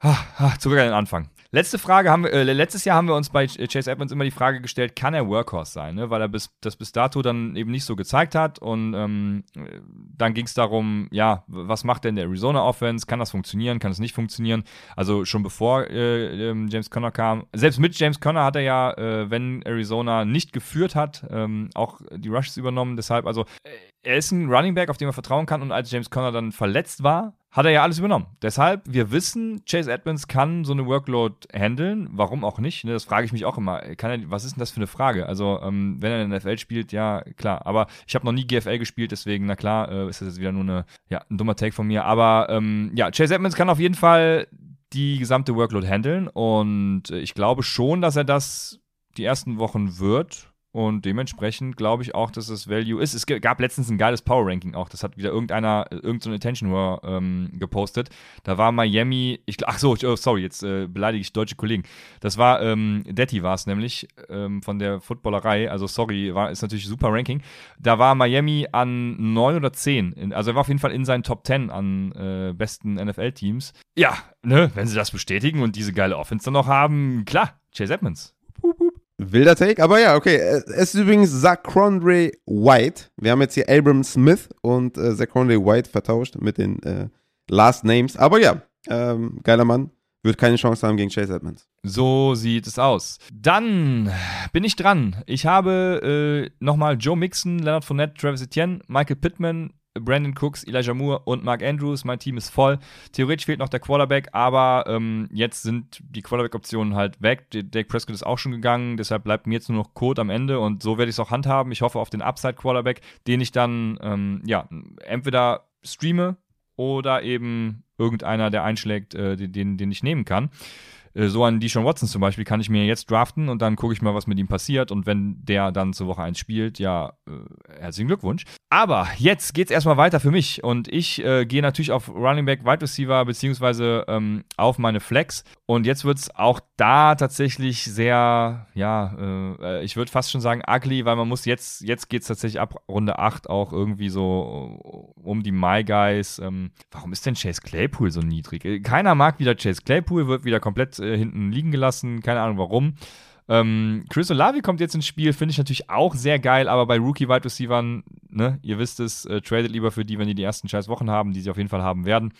ah, ah, zurück an den Anfang. Letzte Frage haben wir, äh, letztes Jahr haben wir uns bei Chase Edmonds immer die Frage gestellt, kann er Workhorse sein, ne? weil er bis, das bis dato dann eben nicht so gezeigt hat und ähm, dann ging es darum, ja, was macht denn der Arizona Offense, kann das funktionieren, kann es nicht funktionieren, also schon bevor äh, äh, James Conner kam, selbst mit James Conner hat er ja, äh, wenn Arizona nicht geführt hat, ähm, auch die Rushes übernommen, deshalb, also äh, er ist ein Running Back, auf den man vertrauen kann. Und als James Conner dann verletzt war, hat er ja alles übernommen. Deshalb, wir wissen, Chase Edmonds kann so eine Workload handeln. Warum auch nicht? Ne, das frage ich mich auch immer. Kann er, was ist denn das für eine Frage? Also, ähm, wenn er in der NFL spielt, ja, klar. Aber ich habe noch nie GFL gespielt, deswegen, na klar, äh, ist das jetzt wieder nur eine, ja, ein dummer Take von mir. Aber ähm, ja, Chase Edmonds kann auf jeden Fall die gesamte Workload handeln und ich glaube schon, dass er das die ersten Wochen wird. Und dementsprechend glaube ich auch, dass es Value ist. Es gab letztens ein geiles Power Ranking auch. Das hat wieder irgendeiner, irgendein Attention War ähm, gepostet. Da war Miami, ich, ach so, oh, sorry, jetzt äh, beleidige ich deutsche Kollegen. Das war, ähm, Detti war es nämlich, ähm, von der Footballerei. Also sorry, war, ist natürlich super Ranking. Da war Miami an 9 oder 10. Also er war auf jeden Fall in seinen Top 10 an äh, besten NFL-Teams. Ja, ne, wenn sie das bestätigen und diese geile Offense dann noch haben, klar, Chase Edmonds. Boop, boop. Wilder Take, aber ja, okay. Es ist übrigens Zachrondre White. Wir haben jetzt hier Abram Smith und äh, Zachrondre White vertauscht mit den äh, Last Names. Aber ja, ähm, geiler Mann. Wird keine Chance haben gegen Chase Edmonds. So sieht es aus. Dann bin ich dran. Ich habe äh, nochmal Joe Mixon, Leonard Fournette, Travis Etienne, Michael Pittman, Brandon Cooks, Elijah Moore und Mark Andrews. Mein Team ist voll. Theoretisch fehlt noch der Quarterback, aber ähm, jetzt sind die Quarterback-Optionen halt weg. Dake Prescott ist auch schon gegangen, deshalb bleibt mir jetzt nur noch Code am Ende und so werde ich es auch handhaben. Ich hoffe auf den Upside-Quarterback, den ich dann ähm, ja entweder streame oder eben irgendeiner, der einschlägt, äh, den, den ich nehmen kann. Äh, so einen Deshaun Watson zum Beispiel kann ich mir jetzt draften und dann gucke ich mal, was mit ihm passiert. Und wenn der dann zur Woche 1 spielt, ja, äh, herzlichen Glückwunsch. Aber jetzt geht es erstmal weiter für mich und ich äh, gehe natürlich auf Running Back, Wide Receiver beziehungsweise ähm, auf meine Flex. Und jetzt wird es auch da tatsächlich sehr, ja, äh, ich würde fast schon sagen ugly, weil man muss jetzt, jetzt geht es tatsächlich ab Runde 8 auch irgendwie so um die My Guys. Ähm, warum ist denn Chase Claypool so niedrig? Äh, keiner mag wieder Chase Claypool, wird wieder komplett äh, hinten liegen gelassen, keine Ahnung warum. Ähm, Chris Olavi kommt jetzt ins Spiel, finde ich natürlich auch sehr geil, aber bei Rookie-Wide Receivern, ne, ihr wisst es, äh, tradet lieber für die, wenn die die ersten scheiß Wochen haben, die sie auf jeden Fall haben werden.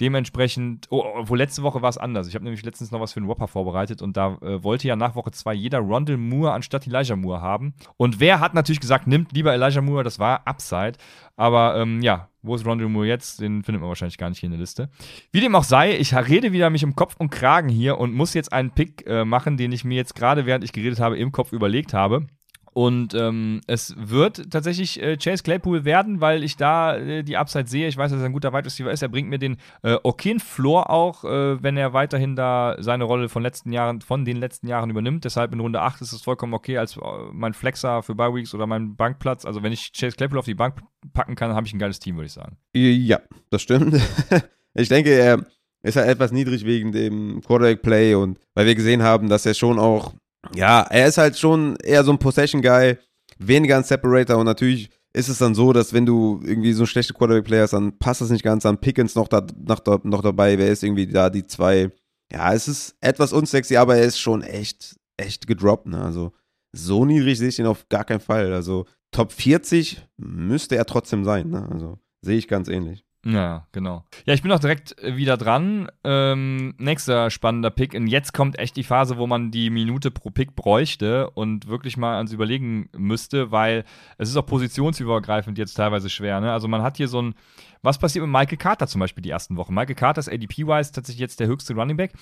Dementsprechend, oh, obwohl letzte Woche war es anders. Ich habe nämlich letztens noch was für einen Whopper vorbereitet und da äh, wollte ja nach Woche 2 jeder Rondell Moore anstatt Elijah Moore haben. Und wer hat natürlich gesagt, nimmt lieber Elijah Moore, das war Upside. Aber ähm, ja, wo ist Rondell Moore jetzt? Den findet man wahrscheinlich gar nicht hier in der Liste. Wie dem auch sei, ich rede wieder mich um Kopf und Kragen hier und muss jetzt einen Pick äh, machen, den ich mir jetzt gerade, während ich geredet habe, im Kopf überlegt habe. Und ähm, es wird tatsächlich äh, Chase Claypool werden, weil ich da äh, die Upside sehe. Ich weiß, dass er ein guter Wide Receiver ist. Er bringt mir den äh, okayen Floor auch, äh, wenn er weiterhin da seine Rolle von letzten Jahren, von den letzten Jahren übernimmt. Deshalb in Runde 8 ist es vollkommen okay als äh, mein Flexer für Bye Weeks oder mein Bankplatz. Also wenn ich Chase Claypool auf die Bank packen kann, habe ich ein geiles Team, würde ich sagen. Ja, das stimmt. (laughs) ich denke, er ist halt etwas niedrig wegen dem Quarterback Play und weil wir gesehen haben, dass er schon auch ja, er ist halt schon eher so ein Possession-Guy, weniger ein Separator und natürlich ist es dann so, dass wenn du irgendwie so schlechte Quarterback-Player hast, dann passt das nicht ganz, dann Pickens noch, da, noch, noch dabei, wer ist irgendwie da die zwei. Ja, es ist etwas unsexy, aber er ist schon echt, echt gedroppt, ne? Also so niedrig sehe ich ihn auf gar keinen Fall. Also Top 40 müsste er trotzdem sein, ne? Also sehe ich ganz ähnlich. Ja, genau. Ja, ich bin auch direkt äh, wieder dran. Ähm, nächster spannender Pick. Und jetzt kommt echt die Phase, wo man die Minute pro Pick bräuchte und wirklich mal ans Überlegen müsste, weil es ist auch positionsübergreifend jetzt teilweise schwer. Ne? Also man hat hier so ein, was passiert mit Michael Carter zum Beispiel die ersten Wochen? Michael Carter ist ADP-wise tatsächlich jetzt der höchste Running Back.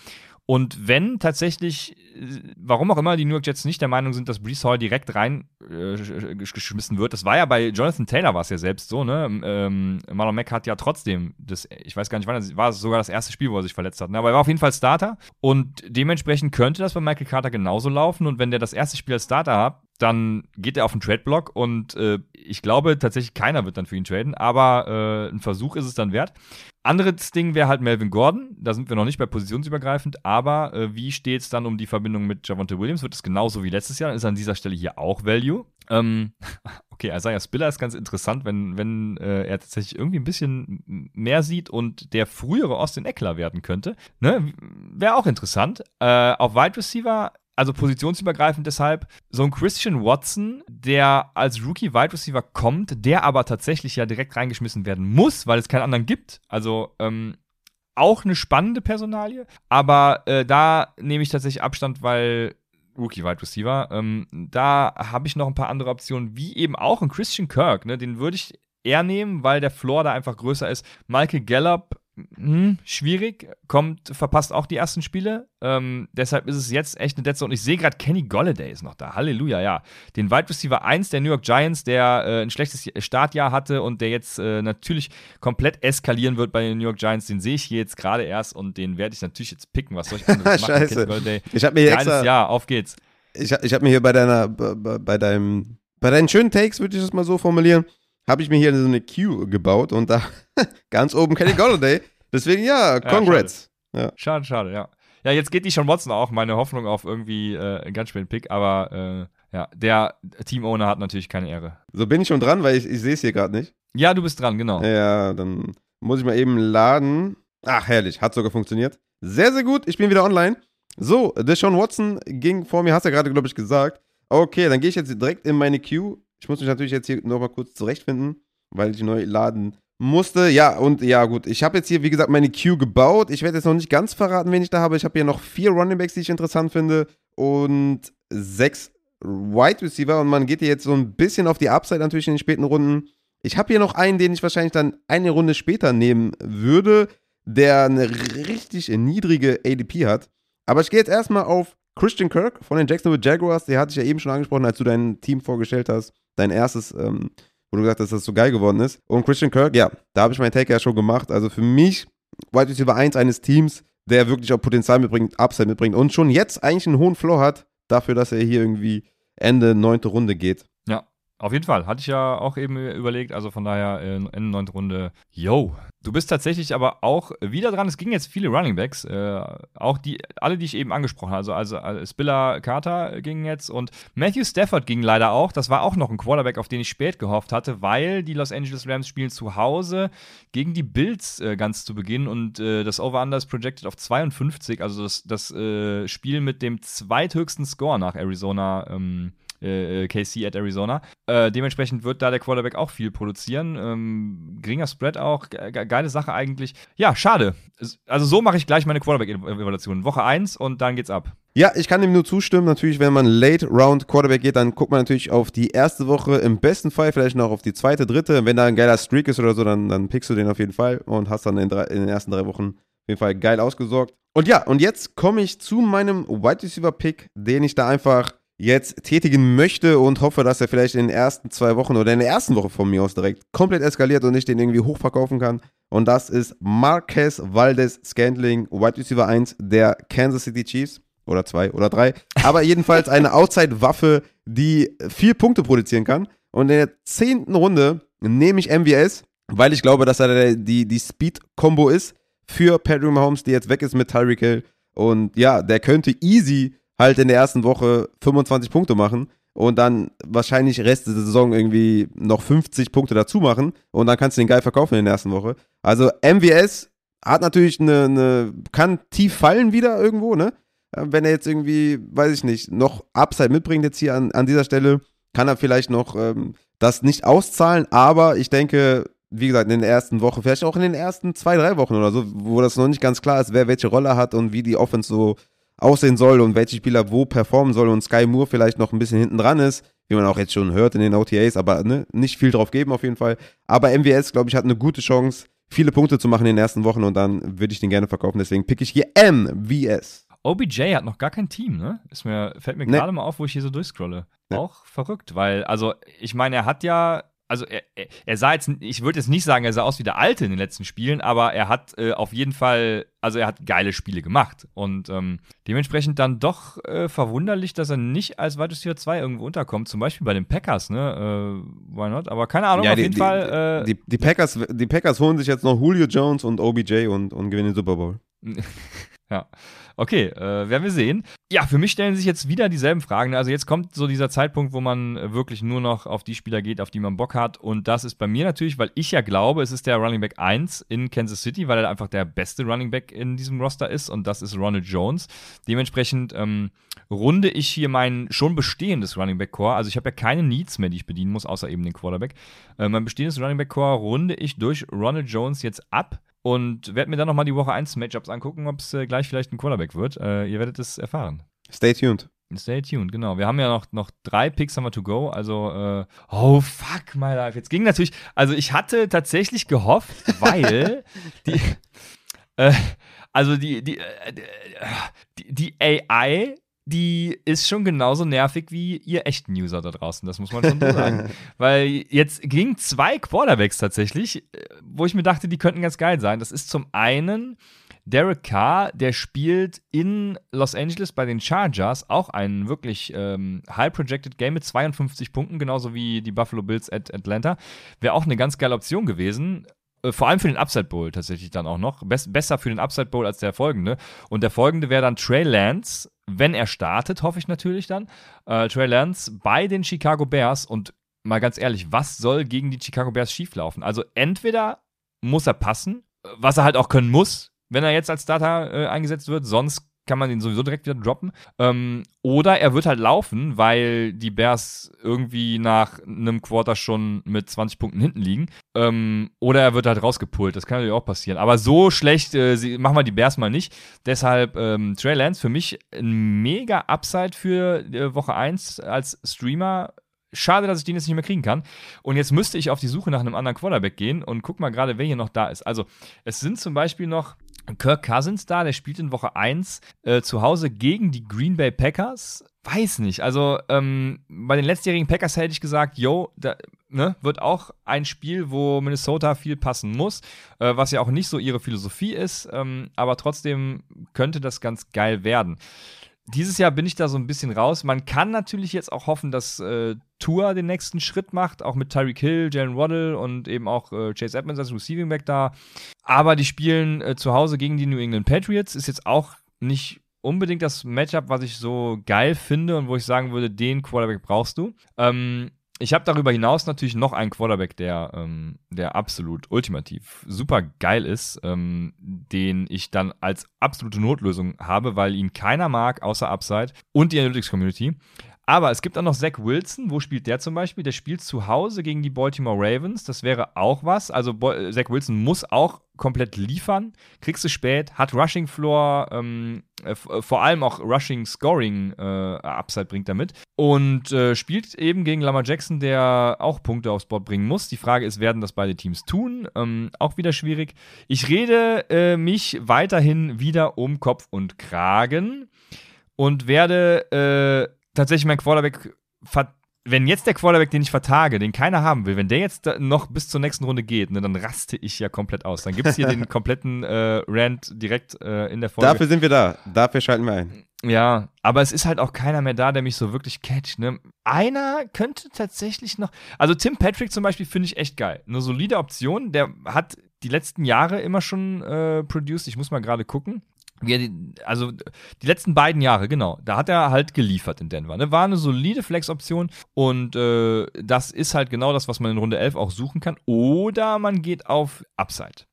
Und wenn tatsächlich, warum auch immer die New York Jets nicht der Meinung sind, dass Brees Hall direkt reingeschmissen äh, wird, das war ja bei Jonathan Taylor war es ja selbst so, ne? Ähm, Marlon Mack hat ja trotzdem, das, ich weiß gar nicht wann, das war sogar das erste Spiel, wo er sich verletzt hat, ne? aber er war auf jeden Fall Starter und dementsprechend könnte das bei Michael Carter genauso laufen und wenn der das erste Spiel als Starter hat, dann geht er auf den Trade-Block und äh, ich glaube tatsächlich keiner wird dann für ihn traden, aber äh, ein Versuch ist es dann wert. Anderes Ding wäre halt Melvin Gordon, da sind wir noch nicht bei positionsübergreifend, aber äh, wie steht es dann um die Verbindung mit Javonte Williams? Wird es genauso wie letztes Jahr? Ist an dieser Stelle hier auch Value? Ähm, (laughs) okay, Isaiah Spiller ist ganz interessant, wenn, wenn äh, er tatsächlich irgendwie ein bisschen mehr sieht und der frühere Austin Eckler werden könnte. Ne? Wäre auch interessant. Äh, auf Wide Receiver also positionsübergreifend deshalb, so ein Christian Watson, der als Rookie Wide Receiver kommt, der aber tatsächlich ja direkt reingeschmissen werden muss, weil es keinen anderen gibt. Also ähm, auch eine spannende Personalie, aber äh, da nehme ich tatsächlich Abstand, weil Rookie Wide Receiver, ähm, da habe ich noch ein paar andere Optionen, wie eben auch ein Christian Kirk, ne? den würde ich eher nehmen, weil der Floor da einfach größer ist. Michael Gallup hm, schwierig, kommt, verpasst auch die ersten Spiele. Ähm, deshalb ist es jetzt echt eine Dead Zone. Ich sehe gerade, Kenny Golladay ist noch da. Halleluja, ja. Den Wide Receiver 1 der New York Giants, der äh, ein schlechtes Startjahr hatte und der jetzt äh, natürlich komplett eskalieren wird bei den New York Giants, den sehe ich hier jetzt gerade erst und den werde ich natürlich jetzt picken. Was soll ich anderes (laughs) machen? Scheiße. Kenny Golladay. Ich habe mir hier extra, Jahr, auf geht's. Ich, ich habe mir hier bei deiner, bei, bei deinem, bei deinen schönen Takes, würde ich das mal so formulieren, habe ich mir hier so eine Queue gebaut und da (laughs) ganz oben Kenny Golladay. Deswegen ja, congrats. Ja, schade. schade, schade, ja. Ja, jetzt geht die schon Watson auch, meine Hoffnung auf irgendwie äh, einen ganz späten Pick, aber äh, ja, der Team-Owner hat natürlich keine Ehre. So bin ich schon dran, weil ich, ich sehe es hier gerade nicht. Ja, du bist dran, genau. Ja, dann muss ich mal eben laden. Ach, herrlich, hat sogar funktioniert. Sehr, sehr gut, ich bin wieder online. So, Deshaun Watson ging vor mir, hast du ja gerade, glaube ich, gesagt. Okay, dann gehe ich jetzt direkt in meine Queue. Ich muss mich natürlich jetzt hier nochmal kurz zurechtfinden, weil ich neu laden musste. Ja, und ja, gut. Ich habe jetzt hier, wie gesagt, meine Queue gebaut. Ich werde jetzt noch nicht ganz verraten, wen ich da habe. Ich habe hier noch vier Running Backs, die ich interessant finde. Und sechs Wide Receiver. Und man geht hier jetzt so ein bisschen auf die Upside natürlich in den späten Runden. Ich habe hier noch einen, den ich wahrscheinlich dann eine Runde später nehmen würde, der eine richtig niedrige ADP hat. Aber ich gehe jetzt erstmal auf Christian Kirk von den Jacksonville Jaguars. Der hatte ich ja eben schon angesprochen, als du dein Team vorgestellt hast. Dein erstes ähm, wo du gesagt hast, dass das so geil geworden ist. Und Christian Kirk, ja, da habe ich meinen Take ja schon gemacht. Also für mich, White Receiver 1 eines Teams, der wirklich auch Potenzial mitbringt, Upside mitbringt und schon jetzt eigentlich einen hohen Floor hat, dafür, dass er hier irgendwie Ende neunte Runde geht. Auf jeden Fall. Hatte ich ja auch eben überlegt. Also von daher äh, Ende neunte Runde. Yo. Du bist tatsächlich aber auch wieder dran. Es gingen jetzt viele Running Backs. Äh, auch die, alle, die ich eben angesprochen habe. Also, also, also Spiller Carter ging jetzt und Matthew Stafford ging leider auch. Das war auch noch ein Quarterback, auf den ich spät gehofft hatte, weil die Los Angeles Rams spielen zu Hause gegen die Bills äh, ganz zu Beginn und äh, das Over-Under ist projected auf 52. Also das, das äh, Spiel mit dem zweithöchsten Score nach Arizona. Ähm, äh, äh KC at Arizona. Äh, dementsprechend wird da der Quarterback auch viel produzieren. Ähm, geringer Spread auch, ge geile Sache eigentlich. Ja, schade. Also so mache ich gleich meine Quarterback-Evaluation. Woche 1 und dann geht's ab. Ja, ich kann dem nur zustimmen. Natürlich, wenn man Late Round Quarterback geht, dann guckt man natürlich auf die erste Woche, im besten Fall vielleicht noch auf die zweite, dritte. Wenn da ein geiler Streak ist oder so, dann, dann pickst du den auf jeden Fall und hast dann in, drei, in den ersten drei Wochen auf jeden Fall geil ausgesorgt. Und ja, und jetzt komme ich zu meinem Wide Receiver Pick, den ich da einfach jetzt tätigen möchte und hoffe, dass er vielleicht in den ersten zwei Wochen oder in der ersten Woche von mir aus direkt komplett eskaliert und ich den irgendwie hochverkaufen kann. Und das ist Marquez Valdez Scantling, Wide Receiver 1 der Kansas City Chiefs. Oder zwei oder drei. Aber jedenfalls eine Outside-Waffe, die vier Punkte produzieren kann. Und in der zehnten Runde nehme ich MVS, weil ich glaube, dass er die, die Speed-Kombo ist für Patrick Mahomes, die jetzt weg ist mit Tyreek Hill. Und ja, der könnte easy halt in der ersten Woche 25 Punkte machen und dann wahrscheinlich Rest der Saison irgendwie noch 50 Punkte dazu machen und dann kannst du den geil verkaufen in der ersten Woche. Also MWS hat natürlich eine, eine kann tief fallen wieder irgendwo, ne? Äh, wenn er jetzt irgendwie, weiß ich nicht, noch Upside mitbringt jetzt hier an, an dieser Stelle, kann er vielleicht noch ähm, das nicht auszahlen, aber ich denke, wie gesagt, in der ersten Woche, vielleicht auch in den ersten zwei, drei Wochen oder so, wo das noch nicht ganz klar ist, wer welche Rolle hat und wie die Offense so aussehen soll und welche Spieler wo performen soll und Sky Moore vielleicht noch ein bisschen hinten dran ist, wie man auch jetzt schon hört in den OTAs, aber ne, nicht viel drauf geben auf jeden Fall. Aber MWS, glaube ich, hat eine gute Chance, viele Punkte zu machen in den ersten Wochen und dann würde ich den gerne verkaufen. Deswegen pick ich hier MWS. OBJ hat noch gar kein Team, ne? Ist mir, fällt mir nee. gerade mal auf, wo ich hier so durchscrolle. Nee. Auch verrückt, weil, also, ich meine, er hat ja also er, er, sah jetzt, ich würde jetzt nicht sagen, er sah aus wie der Alte in den letzten Spielen, aber er hat äh, auf jeden Fall, also er hat geile Spiele gemacht. Und ähm, dementsprechend dann doch äh, verwunderlich, dass er nicht als Wide Receiver 2 irgendwo unterkommt, zum Beispiel bei den Packers, ne? Äh, why not? Aber keine Ahnung, ja, auf die, jeden die, Fall. Äh, die, die, Packers, die Packers holen sich jetzt noch Julio Jones und OBJ und, und gewinnen den Super Bowl. (laughs) Ja. Okay, äh, werden wir sehen. Ja, für mich stellen sich jetzt wieder dieselben Fragen. Also jetzt kommt so dieser Zeitpunkt, wo man wirklich nur noch auf die Spieler geht, auf die man Bock hat. Und das ist bei mir natürlich, weil ich ja glaube, es ist der Running Back 1 in Kansas City, weil er einfach der beste Running Back in diesem Roster ist. Und das ist Ronald Jones. Dementsprechend ähm, runde ich hier mein schon bestehendes Running Back Core. Also ich habe ja keine Needs mehr, die ich bedienen muss, außer eben den Quarterback. Äh, mein bestehendes Running Back Core runde ich durch Ronald Jones jetzt ab und werde mir dann nochmal die Woche 1 Matchups angucken, ob es äh, gleich vielleicht ein Quarterback wird. Äh, ihr werdet es erfahren. Stay tuned. Stay tuned, genau. Wir haben ja noch, noch drei Picks haben wir to go. Also, äh, oh fuck my life. Jetzt ging natürlich, also ich hatte tatsächlich gehofft, weil (laughs) die, äh, also die, die, äh, die, die AI die ist schon genauso nervig wie ihr echten User da draußen. Das muss man schon so sagen. (laughs) Weil jetzt gingen zwei Quarterbacks tatsächlich, äh, wo ich mir dachte, die könnten ganz geil sein. Das ist zum einen Derek Carr, der spielt in Los Angeles bei den Chargers auch ein wirklich ähm, high-projected Game mit 52 Punkten, genauso wie die Buffalo Bills at Atlanta. Wäre auch eine ganz geile Option gewesen. Äh, vor allem für den Upside Bowl tatsächlich dann auch noch. Bess besser für den Upside Bowl als der folgende. Und der folgende wäre dann Trey Lance wenn er startet, hoffe ich natürlich dann, äh, Trey Lance bei den Chicago Bears und mal ganz ehrlich, was soll gegen die Chicago Bears schieflaufen? Also entweder muss er passen, was er halt auch können muss, wenn er jetzt als Starter äh, eingesetzt wird, sonst kann man ihn sowieso direkt wieder droppen. Ähm, oder er wird halt laufen, weil die Bears irgendwie nach einem Quarter schon mit 20 Punkten hinten liegen. Ähm, oder er wird halt rausgepult. Das kann natürlich auch passieren. Aber so schlecht äh, machen wir die Bears mal nicht. Deshalb ähm, Trey Lance für mich ein mega Upside für äh, Woche 1 als Streamer. Schade, dass ich den jetzt nicht mehr kriegen kann. Und jetzt müsste ich auf die Suche nach einem anderen Quarterback gehen und guck mal gerade, wer hier noch da ist. Also, es sind zum Beispiel noch Kirk Cousins da, der spielt in Woche 1 äh, zu Hause gegen die Green Bay Packers. Weiß nicht. Also ähm, bei den letztjährigen Packers hätte ich gesagt, yo, da ne, wird auch ein Spiel, wo Minnesota viel passen muss, äh, was ja auch nicht so ihre Philosophie ist, ähm, aber trotzdem könnte das ganz geil werden dieses Jahr bin ich da so ein bisschen raus. Man kann natürlich jetzt auch hoffen, dass äh, Tour den nächsten Schritt macht, auch mit Tyreek Hill, Jalen Waddle und eben auch äh, Chase Edmonds als Receiving Back da. Aber die spielen äh, zu Hause gegen die New England Patriots. Ist jetzt auch nicht unbedingt das Matchup, was ich so geil finde und wo ich sagen würde, den Quarterback brauchst du. Ähm, ich habe darüber hinaus natürlich noch einen Quarterback, der, ähm, der absolut ultimativ super geil ist, ähm, den ich dann als absolute Notlösung habe, weil ihn keiner mag, außer Upside und die Analytics Community. Aber es gibt auch noch Zach Wilson. Wo spielt der zum Beispiel? Der spielt zu Hause gegen die Baltimore Ravens. Das wäre auch was. Also Bo Zach Wilson muss auch komplett liefern. Kriegst du spät, hat Rushing Floor, ähm, äh, äh, vor allem auch Rushing Scoring äh, Upside bringt damit. Und äh, spielt eben gegen Lamar Jackson, der auch Punkte aufs Board bringen muss. Die Frage ist, werden das beide Teams tun? Ähm, auch wieder schwierig. Ich rede äh, mich weiterhin wieder um Kopf und Kragen und werde äh, tatsächlich mein Quarterback wenn jetzt der Quarterback, den ich vertage, den keiner haben will, wenn der jetzt noch bis zur nächsten Runde geht, ne, dann raste ich ja komplett aus. Dann gibt es hier den (laughs) kompletten äh, Rant direkt äh, in der Folge. Dafür sind wir da. Dafür schalten wir ein. Ja, aber es ist halt auch keiner mehr da, der mich so wirklich catcht. Ne? Einer könnte tatsächlich noch. Also Tim Patrick zum Beispiel finde ich echt geil. Eine solide Option. Der hat die letzten Jahre immer schon äh, produced. Ich muss mal gerade gucken also die letzten beiden Jahre, genau, da hat er halt geliefert in Denver. Ne? War eine solide Flex-Option und äh, das ist halt genau das, was man in Runde 11 auch suchen kann. Oder man geht auf Upside.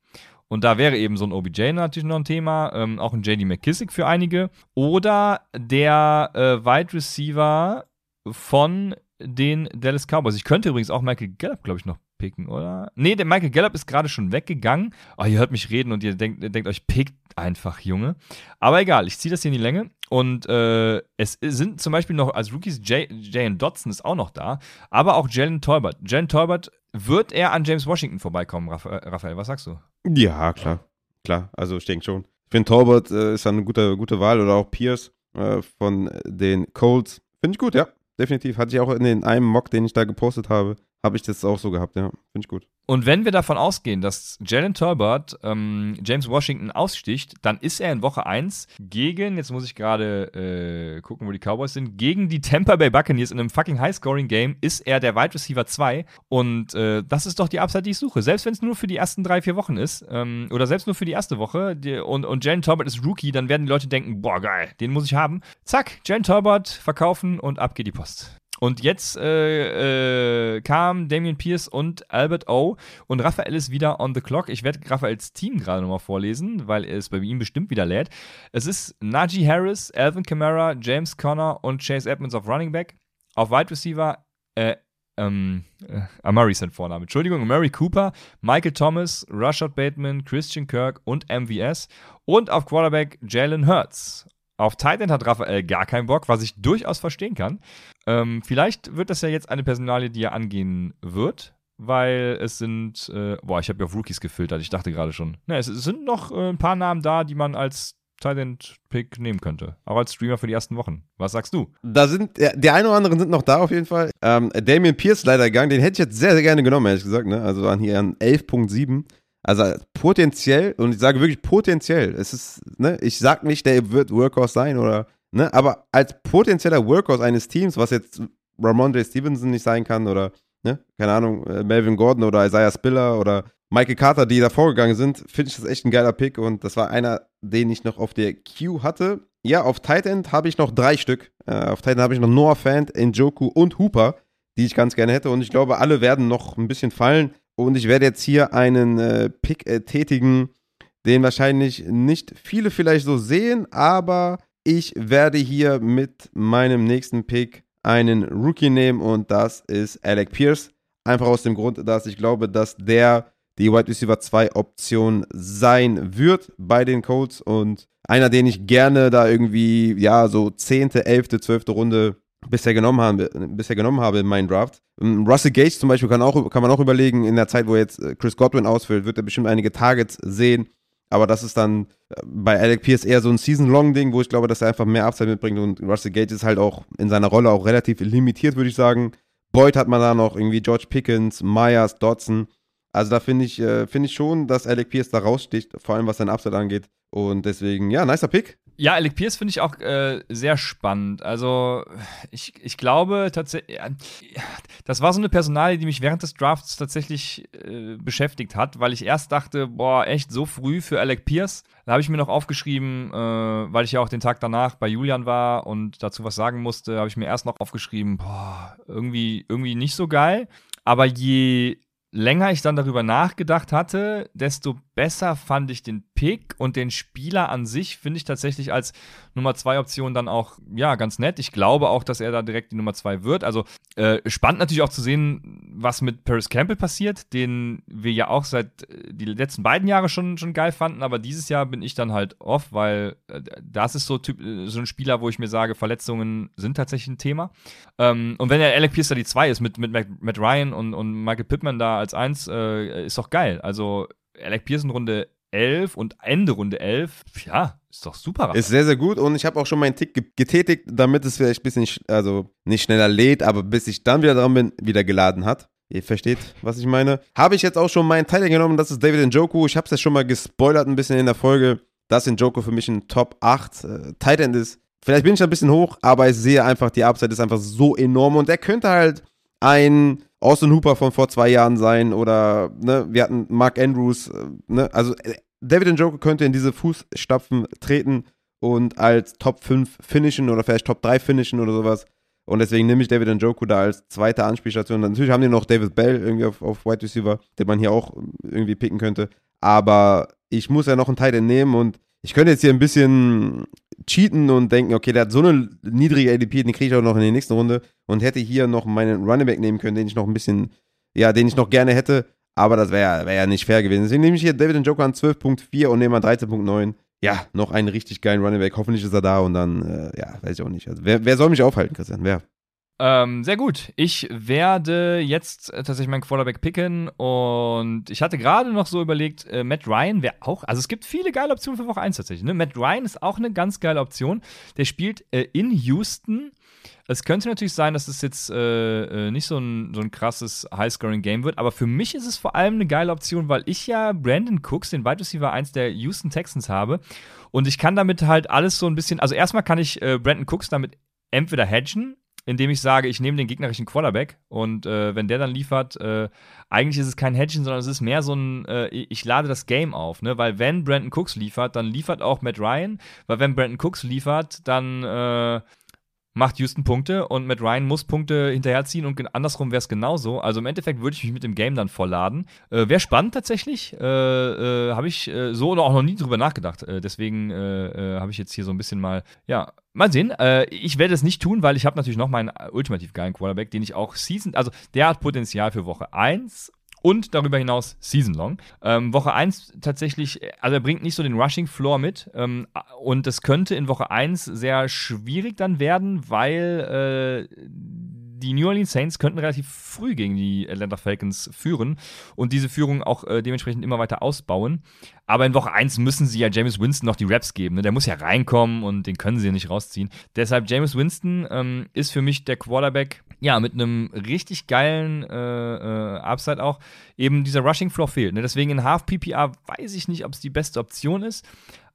Und da wäre eben so ein OBJ natürlich noch ein Thema, ähm, auch ein JD McKissick für einige. Oder der äh, Wide Receiver von den Dallas Cowboys. Ich könnte übrigens auch Michael Gallup, glaube ich, noch picken, oder? Nee, der Michael Gallup ist gerade schon weggegangen. Oh, ihr hört mich reden und ihr denkt, ihr denkt euch, pickt einfach, Junge. Aber egal, ich ziehe das hier in die Länge. Und äh, es sind zum Beispiel noch als Rookies Jalen Dodson ist auch noch da, aber auch Jalen Tolbert. Jalen Tolbert, wird er an James Washington vorbeikommen, Raphael? Was sagst du? Ja, klar. Klar, also ich denke schon. Ich finde, Tolbert äh, ist eine gute, gute Wahl oder auch Pierce äh, von den Colts. Finde ich gut, ja. Definitiv. Hatte ich auch in den einem Mock, den ich da gepostet habe, habe ich das auch so gehabt, ja. Finde ich gut. Und wenn wir davon ausgehen, dass Jalen Turbot ähm, James Washington aussticht, dann ist er in Woche 1 gegen, jetzt muss ich gerade äh, gucken, wo die Cowboys sind, gegen die Tampa Bay Buccaneers in einem fucking High-Scoring-Game ist er der Wide Receiver 2. Und äh, das ist doch die Upside, die ich suche. Selbst wenn es nur für die ersten drei, vier Wochen ist, ähm, oder selbst nur für die erste Woche, die, und, und Jalen Turbot ist Rookie, dann werden die Leute denken, boah, geil, den muss ich haben. Zack, Jalen Turbot verkaufen und ab geht die Post. Und jetzt äh, äh, kam Damian Pierce und Albert O. Und Raphael ist wieder on the clock. Ich werde Raphaels Team gerade nochmal vorlesen, weil es bei ihm bestimmt wieder lädt. Es ist Najee Harris, Alvin Kamara, James Conner und Chase Edmonds auf Running Back. Auf Wide Receiver, äh, ähm, äh, Amari ist sein Vorname. Entschuldigung, Amari Cooper, Michael Thomas, Rashad Bateman, Christian Kirk und MVS. Und auf Quarterback Jalen Hurts. Auf Titan hat Raphael gar keinen Bock, was ich durchaus verstehen kann. Ähm, vielleicht wird das ja jetzt eine Personalie, die er angehen wird, weil es sind, äh, boah, ich habe ja auf Rookies gefiltert, ich dachte gerade schon. Ne, es, sind noch äh, ein paar Namen da, die man als Titan-Pick nehmen könnte. Auch als Streamer für die ersten Wochen. Was sagst du? Da sind, ja, die ein oder anderen sind noch da auf jeden Fall. Ähm, Damien Pierce leider gegangen, den hätte ich jetzt sehr, sehr gerne genommen, ehrlich gesagt. Ne? Also an hier an 11.7. Also potenziell, und ich sage wirklich potenziell, es ist, ne, ich sag nicht, der wird Workhorse sein oder, ne, aber als potenzieller Workhorse eines Teams, was jetzt Ramondre Stevenson nicht sein kann oder, ne, keine Ahnung, äh, Melvin Gordon oder Isaiah Spiller oder Michael Carter, die da vorgegangen sind, finde ich das echt ein geiler Pick und das war einer, den ich noch auf der Queue hatte. Ja, auf Tight End habe ich noch drei Stück. Äh, auf Tight End habe ich noch Noah Fant, Njoku und Hooper, die ich ganz gerne hätte und ich glaube, alle werden noch ein bisschen fallen. Und ich werde jetzt hier einen äh, Pick äh, tätigen, den wahrscheinlich nicht viele vielleicht so sehen, aber ich werde hier mit meinem nächsten Pick einen Rookie nehmen und das ist Alec Pierce. Einfach aus dem Grund, dass ich glaube, dass der die Wide Receiver 2 Option sein wird bei den Colts und einer, den ich gerne da irgendwie, ja, so 10., 11., 12. Runde bisher genommen habe, bisher genommen habe in meinen Draft. Ähm, Russell Gage zum Beispiel kann, auch, kann man auch überlegen, in der Zeit, wo jetzt äh, Chris Godwin ausfällt, wird er bestimmt einige Targets sehen. Aber das ist dann äh, bei Alec Pierce eher so ein Season-Long-Ding, wo ich glaube, dass er einfach mehr Upside mitbringt. Und Russell Gage ist halt auch in seiner Rolle auch relativ limitiert, würde ich sagen. Boyd hat man da noch irgendwie George Pickens, Myers, Dodson. Also da finde ich, äh, find ich schon, dass Alec Pierce da raussticht, vor allem was sein Upside angeht. Und deswegen, ja, nicer Pick. Ja, Alec Pierce finde ich auch äh, sehr spannend. Also, ich, ich glaube tatsächlich, ja, das war so eine Personalie, die mich während des Drafts tatsächlich äh, beschäftigt hat, weil ich erst dachte, boah, echt so früh für Alec Pierce. Da habe ich mir noch aufgeschrieben, äh, weil ich ja auch den Tag danach bei Julian war und dazu was sagen musste, habe ich mir erst noch aufgeschrieben, boah, irgendwie, irgendwie nicht so geil. Aber je länger ich dann darüber nachgedacht hatte, desto besser fand ich den Pick und den Spieler an sich finde ich tatsächlich als Nummer zwei Option dann auch, ja, ganz nett. Ich glaube auch, dass er da direkt die Nummer zwei wird. Also äh, spannend natürlich auch zu sehen, was mit Paris Campbell passiert, den wir ja auch seit äh, die letzten beiden Jahre schon, schon geil fanden, aber dieses Jahr bin ich dann halt off, weil äh, das ist so, typ, äh, so ein Spieler, wo ich mir sage, Verletzungen sind tatsächlich ein Thema. Ähm, und wenn der Alec Pierce da die zwei ist mit, mit Matt Ryan und, und Michael Pittman da als eins, äh, ist doch geil. Also Alec in Runde 11 und Ende Runde 11, ja, ist doch super. Ist sehr, sehr gut und ich habe auch schon meinen Tick getätigt, damit es vielleicht ein bisschen, also nicht schneller lädt, aber bis ich dann wieder dran bin, wieder geladen hat. Ihr versteht, was ich meine. Habe ich jetzt auch schon meinen Teil genommen, das ist David Njoku. Ich habe es ja schon mal gespoilert ein bisschen in der Folge, dass Njoku für mich ein Top 8 äh, Tight ist. Vielleicht bin ich ein bisschen hoch, aber ich sehe einfach, die Upside ist einfach so enorm und er könnte halt ein Austin Hooper von vor zwei Jahren sein oder ne, wir hatten Mark Andrews, äh, ne, also äh, David Njoku könnte in diese Fußstapfen treten und als Top 5 finishen oder vielleicht Top 3 finishen oder sowas. Und deswegen nehme ich David Njoku da als zweite Anspielstation. Natürlich haben die noch David Bell irgendwie auf, auf Wide Receiver, den man hier auch irgendwie picken könnte. Aber ich muss ja noch einen Teil nehmen und ich könnte jetzt hier ein bisschen cheaten und denken, okay, der hat so eine niedrige ADP, den kriege ich auch noch in der nächsten Runde und hätte hier noch meinen Running Back nehmen können, den ich noch ein bisschen, ja, den ich noch gerne hätte. Aber das wäre wär ja nicht fair gewesen. Deswegen nehme ich hier David Njoku an 12.4 und nehme mal 13.9. Ja, noch einen richtig geilen Running Back. Hoffentlich ist er da und dann, äh, ja, weiß ich auch nicht. Also, wer, wer soll mich aufhalten, Christian? Wer? Ähm, sehr gut. Ich werde jetzt äh, tatsächlich meinen Quarterback picken und ich hatte gerade noch so überlegt, äh, Matt Ryan wäre auch, also es gibt viele geile Optionen für Woche 1 tatsächlich. Ne? Matt Ryan ist auch eine ganz geile Option. Der spielt äh, in Houston Es könnte natürlich sein, dass es jetzt äh, äh, nicht so ein, so ein krasses High-Scoring-Game wird, aber für mich ist es vor allem eine geile Option, weil ich ja Brandon Cooks, den Wide Receiver 1 der Houston Texans habe und ich kann damit halt alles so ein bisschen, also erstmal kann ich äh, Brandon Cooks damit entweder hedgen, indem ich sage, ich nehme den gegnerischen Quarterback und äh, wenn der dann liefert, äh, eigentlich ist es kein Hedging, sondern es ist mehr so ein, äh, ich lade das Game auf, ne? Weil wenn Brandon Cooks liefert, dann liefert auch Matt Ryan, weil wenn Brandon Cooks liefert, dann äh, macht Houston Punkte und Matt Ryan muss Punkte hinterherziehen und andersrum wäre es genauso. Also im Endeffekt würde ich mich mit dem Game dann vollladen. Äh, wäre spannend tatsächlich. Äh, äh, habe ich äh, so oder auch noch nie drüber nachgedacht. Äh, deswegen äh, habe ich jetzt hier so ein bisschen mal, ja, mal sehen. ich werde es nicht tun, weil ich habe natürlich noch meinen ultimativ geilen Quarterback, den ich auch Season, also der hat Potenzial für Woche 1 und darüber hinaus Season Long. Ähm, Woche 1 tatsächlich, also er bringt nicht so den Rushing Floor mit ähm, und das könnte in Woche 1 sehr schwierig dann werden, weil äh, die New Orleans Saints könnten relativ früh gegen die Atlanta Falcons führen und diese Führung auch äh, dementsprechend immer weiter ausbauen. Aber in Woche 1 müssen sie ja James Winston noch die Raps geben. Ne? Der muss ja reinkommen und den können sie ja nicht rausziehen. Deshalb James Winston ähm, ist für mich der Quarterback, ja, mit einem richtig geilen äh, äh, Upside auch. Eben dieser Rushing Floor fehlt. Ne? Deswegen in Half PPR weiß ich nicht, ob es die beste Option ist.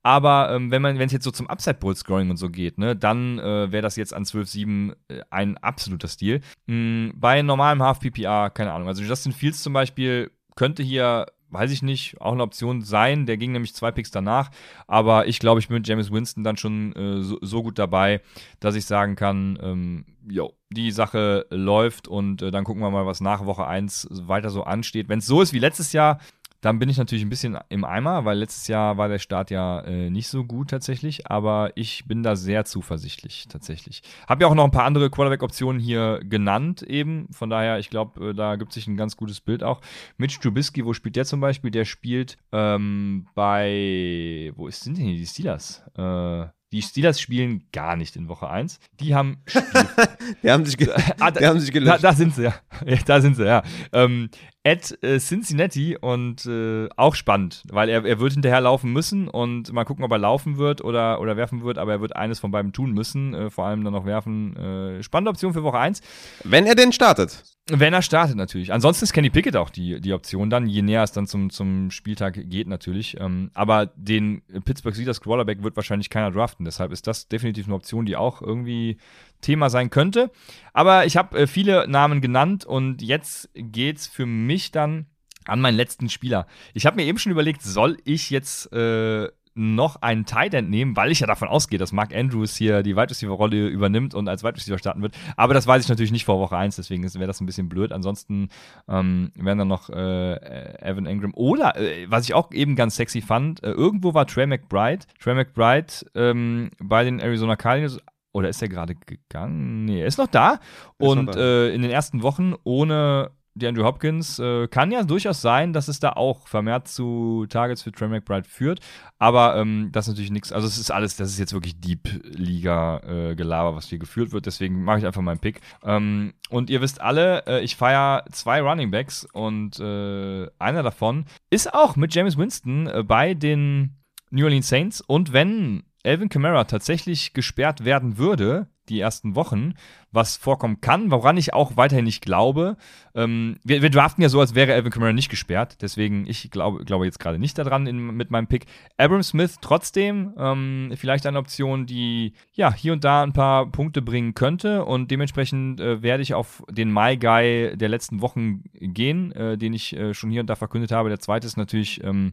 Aber ähm, wenn man, wenn es jetzt so zum Upside Bowl Scoring und so geht, ne, dann äh, wäre das jetzt an 12-7 äh, ein absoluter Stil. Mhm, bei normalem Half PPR, keine Ahnung. Also Justin Fields zum Beispiel könnte hier weiß ich nicht, auch eine Option sein. Der ging nämlich zwei Picks danach. Aber ich glaube, ich bin mit James Winston dann schon äh, so, so, gut dabei, dass ich sagen kann, ähm, jo, die Sache läuft und äh, dann gucken wir mal, was nach Woche 1 weiter so ansteht. Wenn es so ist wie letztes Jahr, dann bin ich natürlich ein bisschen im Eimer, weil letztes Jahr war der Start ja äh, nicht so gut tatsächlich, aber ich bin da sehr zuversichtlich tatsächlich. Habe ja auch noch ein paar andere Quarterback-Optionen hier genannt eben, von daher, ich glaube, äh, da gibt sich ein ganz gutes Bild auch. Mitch Trubisky, wo spielt der zum Beispiel? Der spielt ähm, bei, wo sind denn hier die Steelers? Äh, die Steelers spielen gar nicht in Woche 1. Die haben. (laughs) die haben sich, ge (laughs) ah, da, die haben sich gelöscht. Da, da, sind sie, ja. ja da sind sie, ja. Ähm, at äh, Cincinnati und äh, auch spannend, weil er, er wird hinterher laufen müssen und mal gucken, ob er laufen wird oder, oder werfen wird, aber er wird eines von beiden tun müssen, äh, vor allem dann noch werfen. Äh, spannende Option für Woche 1. Wenn er denn startet. Wenn er startet, natürlich. Ansonsten ist Kenny Pickett auch die, die Option dann, je näher es dann zum, zum Spieltag geht, natürlich. Ähm, aber den Pittsburgh Steelers Quarterback wird wahrscheinlich keiner draften. Deshalb ist das definitiv eine Option, die auch irgendwie Thema sein könnte. Aber ich habe äh, viele Namen genannt und jetzt geht's für mich dann an meinen letzten Spieler. Ich habe mir eben schon überlegt, soll ich jetzt äh, noch einen Tight End nehmen, weil ich ja davon ausgehe, dass Mark Andrews hier die Wide Receiver Rolle übernimmt und als Wide Receiver starten wird. Aber das weiß ich natürlich nicht vor Woche 1, deswegen wäre das ein bisschen blöd. Ansonsten ähm, wären dann noch äh, Evan Ingram oder, äh, was ich auch eben ganz sexy fand, äh, irgendwo war Trey McBride. Trey McBride ähm, bei den Arizona Cardinals oder ist er gerade gegangen? Nee, er ist noch da. Ist und noch da. Äh, in den ersten Wochen ohne Andrew Hopkins äh, kann ja durchaus sein, dass es da auch vermehrt zu Targets für Trey McBride führt. Aber ähm, das ist natürlich nichts. Also, es ist alles, das ist jetzt wirklich Deep Liga-Gelaber, äh, was hier geführt wird. Deswegen mache ich einfach meinen Pick. Ähm, und ihr wisst alle, äh, ich feiere zwei Running Backs und äh, einer davon ist auch mit James Winston äh, bei den New Orleans Saints. Und wenn Elvin Kamara tatsächlich gesperrt werden würde, die ersten Wochen, was vorkommen kann, woran ich auch weiterhin nicht glaube. Ähm, wir, wir, draften ja so, als wäre Alvin Kamara nicht gesperrt, deswegen ich glaube, glaube jetzt gerade nicht daran in, mit meinem Pick. Abram Smith trotzdem ähm, vielleicht eine Option, die ja hier und da ein paar Punkte bringen könnte und dementsprechend äh, werde ich auf den My Guy der letzten Wochen gehen, äh, den ich äh, schon hier und da verkündet habe. Der zweite ist natürlich ähm,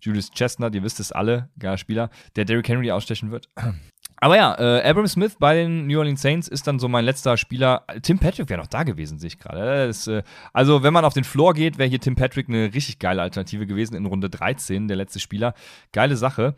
Julius Chestnut, ihr wisst es alle, geiler Spieler, der Derrick Henry ausstechen wird. Aber ja, äh, Abram Smith bei den New Orleans Saints ist dann so mein letzter Spieler. Tim Patrick wäre noch da gewesen, sehe ich gerade. Äh, also, wenn man auf den Floor geht, wäre hier Tim Patrick eine richtig geile Alternative gewesen in Runde 13, der letzte Spieler. Geile Sache.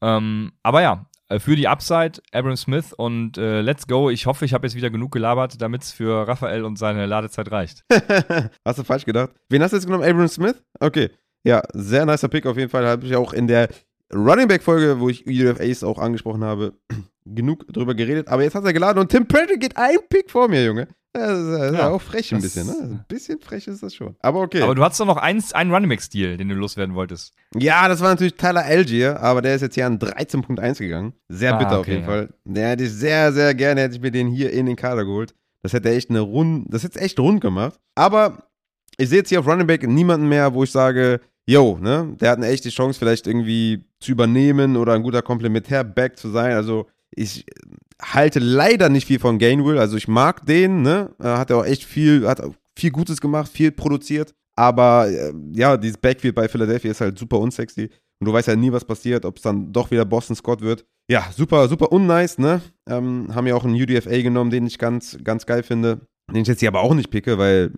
Ähm, aber ja, äh, für die Upside, Abram Smith und äh, let's go. Ich hoffe, ich habe jetzt wieder genug gelabert, damit es für Raphael und seine Ladezeit reicht. (laughs) hast du falsch gedacht? Wen hast du jetzt genommen? Abram Smith? Okay. Ja, sehr nicer Pick auf jeden Fall. Habe ich auch in der Running Back Folge, wo ich UFAs auch angesprochen habe, (clears throat) genug drüber geredet. Aber jetzt hat er geladen und Tim Patrick geht ein Pick vor mir, Junge. Das ist, das ist Ja, auch frech ein bisschen, ne? Ein bisschen frech ist das schon. Aber okay. Aber du hattest doch noch eins, einen Running Back-Stil, den du loswerden wolltest. Ja, das war natürlich Tyler Algier, aber der ist jetzt hier an 13.1 gegangen. Sehr Ah, bitter auf okay, jeden ja. Fall. Der hätte ich sehr, sehr gerne, hätte ich mir den hier in den Kader geholt. Das hätte echt eine rund, das hätte echt rund gemacht. Aber ich sehe jetzt hier auf Running Back niemanden mehr, wo ich sage, yo, ne, der hat eine echte Chance, vielleicht irgendwie zu übernehmen oder ein guter Komplementär-Back zu sein. Also ich halte leider nicht viel von Gainwell. Also ich mag den, ne? Er Hat ja auch echt viel, hat viel Gutes gemacht, viel produziert. Aber äh, ja, dieses Backfield bei Philadelphia ist halt super unsexy. Und du weißt ja nie, was passiert, ob es dann doch wieder Boston Scott wird. Ja, super, super unnice, ne? Ähm, haben ja auch einen UDFA genommen, den ich ganz, ganz geil finde. Den ich jetzt hier aber auch nicht picke, weil,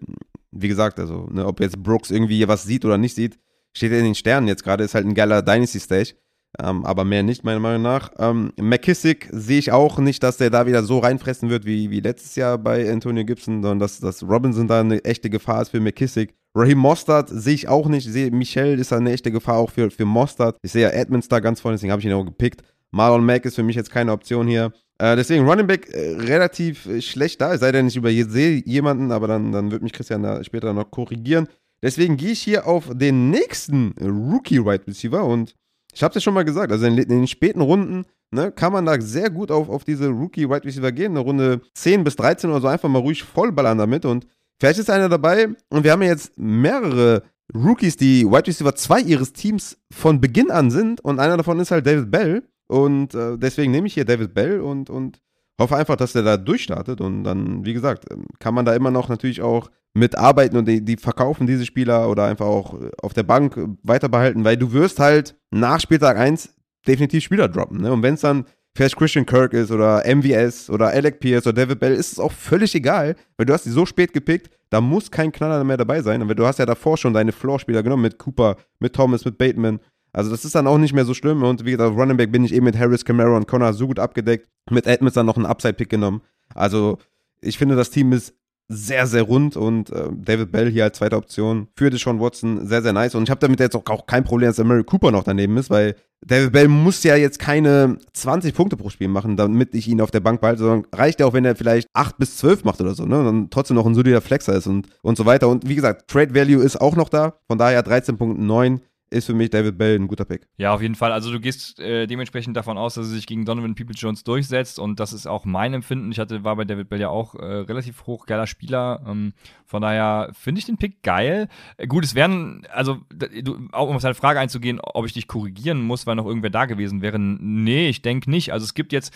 wie gesagt, also, ne, ob jetzt Brooks irgendwie was sieht oder nicht sieht, steht in den Sternen jetzt gerade, ist halt ein geiler Dynasty-Stage. Ähm, aber mehr nicht, meiner Meinung nach. Ähm, McKissick sehe ich auch nicht, dass der da wieder so reinfressen wird wie, wie letztes Jahr bei Antonio Gibson, sondern dass, dass Robinson da eine echte Gefahr ist für McKissick. Raheem Mostert sehe ich auch nicht. Ich sehe, Michel ist da eine echte Gefahr auch für, für Mostert. Ich sehe ja Edmonds da ganz vorne, deswegen habe ich ihn auch gepickt. Marlon Mack ist für mich jetzt keine Option hier. Äh, deswegen Running Back äh, relativ äh, schlecht da, es sei denn, ich über je- sehe jemanden, aber dann, dann wird mich Christian da später noch korrigieren. Deswegen gehe ich hier auf den nächsten Rookie Wide Receiver und ich habe es ja schon mal gesagt, also in, in den späten Runden ne, kann man da sehr gut auf, auf diese Rookie Wide Receiver gehen. Eine Runde 10 bis 13 oder so einfach mal ruhig vollballern damit. Und vielleicht ist einer dabei. Und wir haben ja jetzt mehrere Rookies, die Wide Receiver 2 ihres Teams von Beginn an sind. Und einer davon ist halt David Bell. Und äh, deswegen nehme ich hier David Bell und, und hoffe einfach, dass der da durchstartet. Und dann, wie gesagt, ähm, kann man da immer noch natürlich auch mitarbeiten und die, die verkaufen diese Spieler oder einfach auch äh, auf der Bank äh, weiter behalten, weil du wirst halt nach Spieltag 1 definitiv Spieler droppen. Ne? Und wenn es dann vielleicht Christian Kirk ist oder MVS oder Alec Pierce oder David Bell, ist es auch völlig egal, weil du hast die so spät gepickt, da muss kein Knaller mehr dabei sein. Aber du hast ja davor schon deine Floor-Spieler genommen mit Cooper, mit Thomas, mit Bateman. Also das ist dann auch nicht mehr so schlimm. Und wie gesagt, auf Running Back bin ich eben mit Harris, Camaro und Connor so gut abgedeckt. Mit Edmonds dann noch einen Upside-Pick genommen. Also ich finde, das Team ist sehr, sehr rund und äh, David Bell hier als zweite Option für Deshaun Watson sehr, sehr nice. Und ich habe damit jetzt auch, auch kein Problem, dass der Mary Cooper noch daneben ist, weil David Bell muss ja jetzt keine 20 Punkte pro Spiel machen, damit ich ihn auf der Bank behalte, sondern reicht ja auch, wenn er vielleicht 8 bis 12 macht oder so, ne? Und dann trotzdem noch ein solider Flexer ist und, und so weiter. Und wie gesagt, Trade Value ist auch noch da. Von daher 13.9 ist für mich David Bell ein guter Pick. Ja, auf jeden Fall. Also du gehst äh, dementsprechend davon aus, dass er sich gegen Donovan Peoples-Jones durchsetzt und das ist auch mein Empfinden. Ich hatte, war bei David Bell ja auch äh, relativ hoch, geiler Spieler. Ähm, von daher finde ich den Pick geil. Äh, gut, es wären, also du, auch um auf deine Frage einzugehen, ob ich dich korrigieren muss, weil noch irgendwer da gewesen wäre. Nee, ich denke nicht. Also es gibt jetzt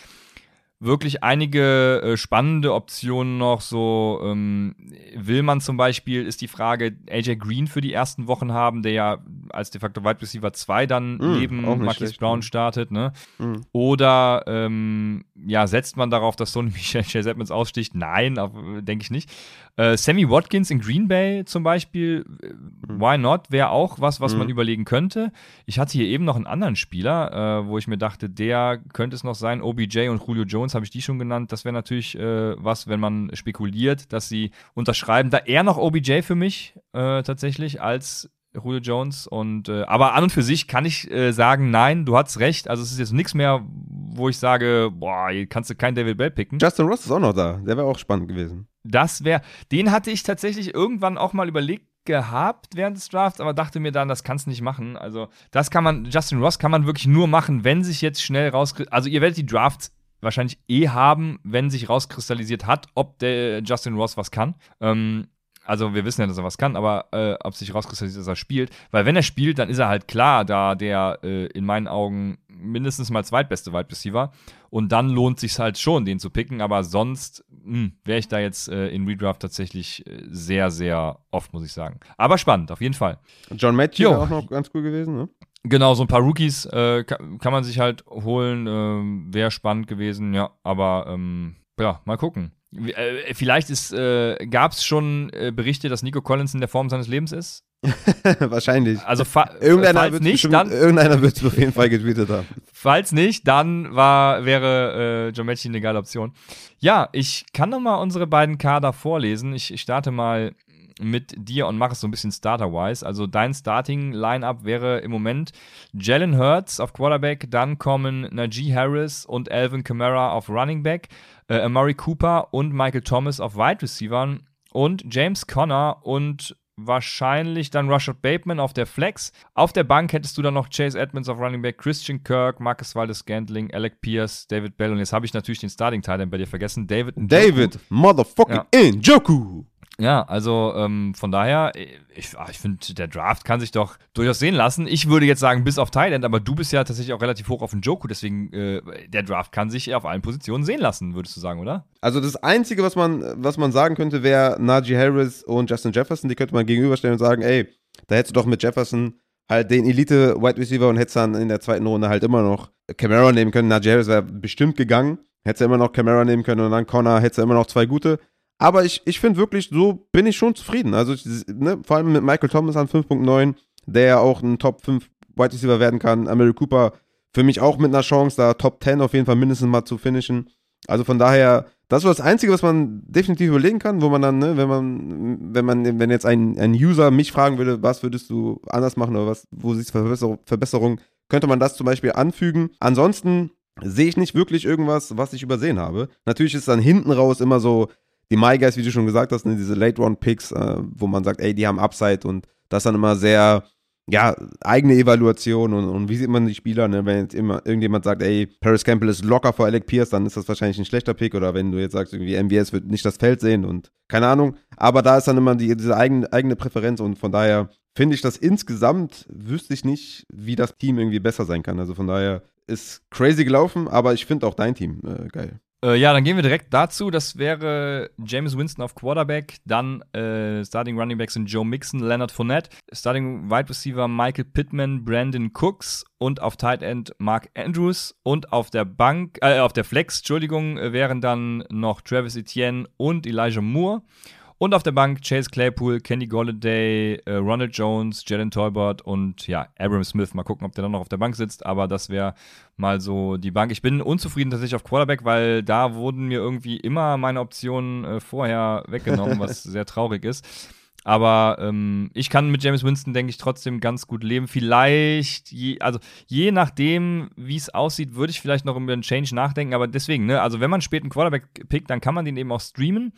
wirklich einige äh, spannende Optionen noch. So ähm, will man zum Beispiel, ist die Frage, AJ Green für die ersten Wochen haben, der ja als de facto Wide Receiver 2 dann Mm, neben auch nicht Marquis schlecht, Brown ja. startet, ne? Mhm. Oder ähm, ja, setzt man darauf, dass Sony (laughs) Michel Edmonds aussticht? Nein, denke ich nicht. Äh, Sammy Watkins in Green Bay zum Beispiel, äh, why not? Wäre auch was, was man Mhm. überlegen könnte. Ich hatte hier eben noch einen anderen Spieler, äh, wo ich mir dachte, der könnte es noch sein. OBJ und Julio Jones habe ich die schon genannt. Das wäre natürlich äh, was, wenn man spekuliert, dass sie unterschreiben. Da eher noch OBJ für mich äh, tatsächlich als Julio Jones. Und äh, aber an und für sich kann ich äh, sagen, nein, du hast recht. Also es ist jetzt nichts mehr, wo ich sage, boah, hier kannst du kein David Bell picken. Justin Ross ist auch noch da. Der wäre auch spannend gewesen. Das wäre, den hatte ich tatsächlich irgendwann auch mal überlegt gehabt während des Drafts, aber dachte mir dann, das kannst du nicht machen. Also, das kann man, Justin Ross kann man wirklich nur machen, wenn sich jetzt schnell rauskristallisiert, also ihr werdet die Drafts wahrscheinlich eh haben, wenn sich rauskristallisiert hat, ob der Justin Ross was kann. Ähm, also wir wissen ja, dass er was kann, aber äh, ob sich rauskristallisiert, dass er spielt. Weil wenn er spielt, dann ist er halt klar, da der äh, in meinen Augen mindestens mal zweitbeste Wide Receiver. Und dann lohnt sich halt schon, den zu picken. Aber sonst wäre ich da jetzt äh, in Redraft tatsächlich äh, sehr, sehr oft, muss ich sagen. Aber spannend, auf jeden Fall. John Matthew wäre auch noch ganz cool gewesen, ne? Genau, so ein paar Rookies äh, kann, kann man sich halt holen. Ähm, wäre spannend gewesen, ja. Aber ähm, ja, mal gucken. Äh, vielleicht ist, äh, gab es schon äh, Berichte, dass Nico Collins in der Form seines Lebens ist. (laughs) Wahrscheinlich. Also Irgendeiner falls wird nicht, dann irgendeiner wird es auf jeden Fall getweetet haben. (laughs) Falls nicht, dann war, wäre äh, John Matchy eine geile Option. Ja, ich kann noch mal unsere beiden Kader vorlesen. Ich, ich starte mal mit dir und mache es so ein bisschen Starter-wise. Also dein Starting-Line-Up wäre im Moment Jalen Hurts auf Quarterback, dann kommen Najee Harris und Alvin Kamara auf Running Back, äh, Amari Cooper und Michael Thomas auf Wide Receivern und James Conner und wahrscheinlich dann Rashad Bateman auf der Flex. Auf der Bank hättest du dann noch Chase Edmonds auf Running Back, Christian Kirk, Marcus Waldes Gantling, Alec Pierce, David Bell und jetzt habe ich natürlich den Starting Titan bei dir vergessen, David Njoku. David Motherfucking ja. Njoku. Ja, also ähm, von daher, ich, ah, ich finde, der Draft kann sich doch durchaus sehen lassen. Ich würde jetzt sagen, bis auf Thailand, aber du bist ja tatsächlich auch relativ hoch auf den Joku, deswegen äh, der Draft kann sich auf allen Positionen sehen lassen, würdest du sagen, oder? Also das Einzige, was man, was man sagen könnte, wäre Najee Harris und Justin Jefferson. Die könnte man gegenüberstellen und sagen, ey, da hättest du doch mit Jefferson halt den Elite-Wide Receiver und hättest dann in der zweiten Runde halt immer noch Camara nehmen können. Najee Harris wäre bestimmt gegangen. Hättest du immer noch Camara nehmen können und dann Connor hättest du immer noch zwei gute. Aber ich, ich finde wirklich, so bin ich schon zufrieden. Also, ne, vor allem mit Michael Thomas an 5.9, der ja auch ein Top 5 Wide Receiver werden kann. Amari Cooper für mich auch mit einer Chance, da Top 10 auf jeden Fall mindestens mal zu finishen. Also von daher, das ist das Einzige, was man definitiv überlegen kann, wo man dann, ne, wenn man, wenn man, wenn jetzt ein, ein User mich fragen würde, was würdest du anders machen oder was, wo siehst du Verbesserung, Verbesserung, könnte man das zum Beispiel anfügen. Ansonsten sehe ich nicht wirklich irgendwas, was ich übersehen habe. Natürlich ist dann hinten raus immer so, die My Guys, wie du schon gesagt hast, ne, diese Late-Round-Picks, äh, wo man sagt, ey, die haben Upside und das dann immer sehr, ja, eigene Evaluation und, und wie sieht man die Spieler, ne? wenn jetzt immer irgendjemand sagt, ey, Paris Campbell ist locker vor Alec Pierce, dann ist das wahrscheinlich ein schlechter Pick oder wenn du jetzt sagst, irgendwie MVS wird nicht das Feld sehen und keine Ahnung, aber da ist dann immer die, diese eigene, eigene Präferenz und von daher finde ich das insgesamt, wüsste ich nicht, wie das Team irgendwie besser sein kann, also von daher ist crazy gelaufen, aber ich finde auch dein Team äh, geil. Äh, ja, dann gehen wir direkt dazu. Das wäre James Winston auf Quarterback, dann äh, Starting Running Backs sind Joe Mixon, Leonard Fournette, Starting Wide Receiver Michael Pittman, Brandon Cooks und auf Tight End Mark Andrews und auf der Bank, äh, auf der Flex, Entschuldigung, äh, wären dann noch Travis Etienne und Elijah Moore. Und auf der Bank Chase Claypool, Kenny Golladay, äh, Ronald Jones, Jalen Tolbert und ja, Abram Smith. Mal gucken, ob der dann noch auf der Bank sitzt, aber das wäre mal so die Bank. Ich bin unzufrieden tatsächlich auf Quarterback, weil da wurden mir irgendwie immer meine Optionen äh, vorher weggenommen, (laughs) was sehr traurig ist. Aber ähm, ich kann mit James Winston, denke ich, trotzdem ganz gut leben. Vielleicht, je, also je nachdem, wie es aussieht, würde ich vielleicht noch über einen Change nachdenken. Aber deswegen, ne, also wenn man späten Quarterback pickt, dann kann man den eben auch streamen.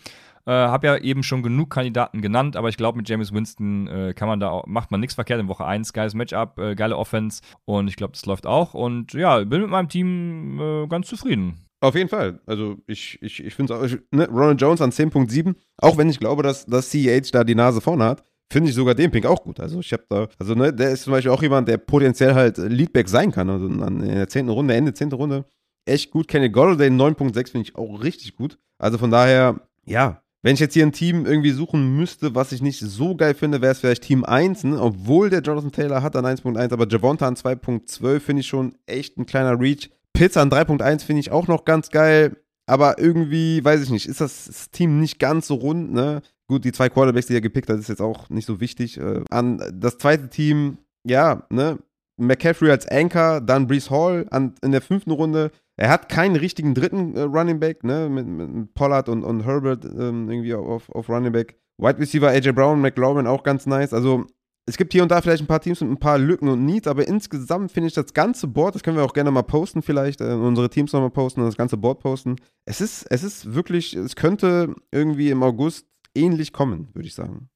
Äh, hab ja eben schon genug Kandidaten genannt, aber ich glaube, mit James Winston äh, kann man da auch, macht man nichts verkehrt in Woche 1. Geiles Matchup, äh, geile Offense und ich glaube, das läuft auch. Und ja, bin mit meinem Team äh, ganz zufrieden. Auf jeden Fall. Also ich, ich, ich finde es auch, ne, Ronald Jones an 10.7, auch wenn ich glaube, dass, dass CEH da die Nase vorne hat, finde ich sogar den Pink auch gut. Also ich habe da, also ne, der ist zum Beispiel auch jemand, der potenziell halt Leadback sein kann. Also in der zehnten Runde, Ende zehnte Runde, echt gut. Kenny Golladay 9.6 finde ich auch richtig gut. Also von daher, ja, wenn ich jetzt hier ein Team irgendwie suchen müsste, was ich nicht so geil finde, wäre es vielleicht Team 1, ne? obwohl der Jonathan Taylor hat an 1.1, aber Javonta an 2.12 finde ich schon echt ein kleiner Reach. Pizza an 3.1 finde ich auch noch ganz geil, aber irgendwie, weiß ich nicht, ist das Team nicht ganz so rund, ne? Gut, die zwei Quarterbacks, die er gepickt hat, ist jetzt auch nicht so wichtig. Äh, an das zweite Team, ja, ne? McCaffrey als Anchor, dann Brees Hall an, in der fünften Runde. Er hat keinen richtigen dritten äh, Running Back, ne, mit, mit Pollard und, und Herbert ähm, irgendwie auf, auf Running Back. Wide Receiver AJ Brown, McLaurin auch ganz nice. Also es gibt hier und da vielleicht ein paar Teams mit ein paar Lücken und Needs, aber insgesamt finde ich das ganze Board, das können wir auch gerne mal posten vielleicht, äh, unsere Teams nochmal posten und das ganze Board posten. Es ist, es ist wirklich, es könnte irgendwie im August ähnlich kommen, würde ich sagen.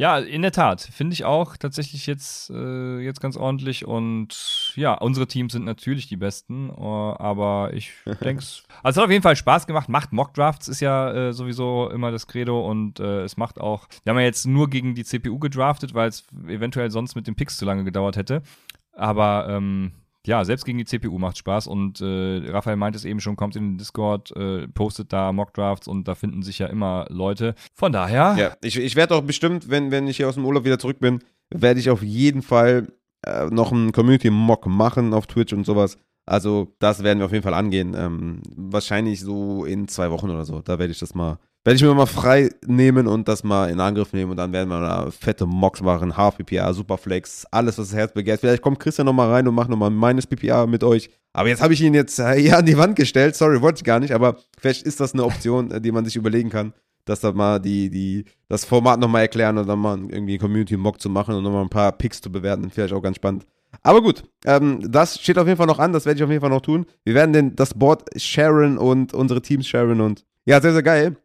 Ja. in der Tat. Finde ich auch tatsächlich jetzt, äh, jetzt ganz ordentlich. Und ja, unsere Teams sind natürlich die besten. Uh, aber ich (laughs) denke es. Also es hat auf jeden Fall Spaß gemacht. Macht Mockdrafts ist ja äh, sowieso immer das Credo. Und äh, es macht auch. Wir haben ja jetzt nur gegen die CPU gedraftet, weil es eventuell sonst mit den Picks zu lange gedauert hätte. Aber ähm, ja, selbst gegen die CPU macht Spaß und äh, Raphael meint es eben schon, kommt in den Discord, äh, postet da Mockdrafts und da finden sich ja immer Leute. Von daher. Ja, ich, ich werde auch bestimmt, wenn, wenn ich hier aus dem Urlaub wieder zurück bin, werde ich auf jeden Fall äh, noch einen Community-Mock machen auf Twitch und sowas. Also, das werden wir auf jeden Fall angehen. Ähm, wahrscheinlich so in zwei Wochen oder so. Da werde ich das mal werde ich mir mal frei nehmen und das mal in Angriff nehmen und dann werden wir da fette Mocks machen, Half PPA, Superflex, alles, was das Herz begehrt. Vielleicht kommt Christian nochmal rein und macht nochmal meines PPA mit euch. Aber jetzt habe ich ihn jetzt hier an die Wand gestellt. Sorry, wollte ich gar nicht, aber vielleicht ist das eine Option, die man sich überlegen kann, dass da mal die, die, das Format nochmal erklären und dann mal irgendwie Community-Mock zu machen und nochmal ein paar Picks zu bewerten. Vielleicht auch ganz spannend. Aber gut, ähm, das steht auf jeden Fall noch an, das werde ich auf jeden Fall noch tun. Wir werden den, das Board sharen und unsere Teams sharen und ja, sehr, sehr geil.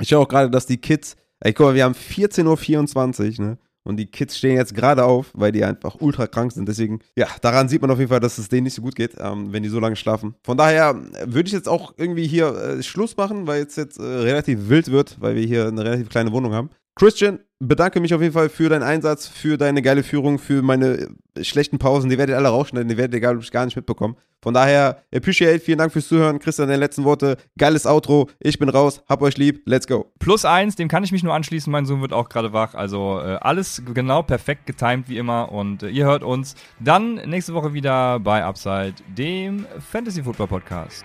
Ich höre auch gerade, dass die Kids, ey, guck mal, wir haben 14.24 Uhr, ne? Und die Kids stehen jetzt gerade auf, weil die einfach ultra krank sind. Deswegen, ja, daran sieht man auf jeden Fall, dass es denen nicht so gut geht, ähm, wenn die so lange schlafen. Von daher äh, würde ich jetzt auch irgendwie hier äh, Schluss machen, weil es jetzt äh, relativ wild wird, weil wir hier eine relativ kleine Wohnung haben. Christian, bedanke mich auf jeden Fall für deinen Einsatz, für deine geile Führung, für meine schlechten Pausen. Die werdet ihr alle rausschneiden, die werdet ihr gar, gar nicht mitbekommen. Von daher, appreciate, vielen Dank fürs Zuhören. Christian, deine letzten Worte. Geiles Outro. Ich bin raus, hab euch lieb, let's go. Plus eins, dem kann ich mich nur anschließen. Mein Sohn wird auch gerade wach. Also äh, alles genau perfekt getimed wie immer. Und äh, ihr hört uns dann nächste Woche wieder bei Upside, dem Fantasy Football Podcast.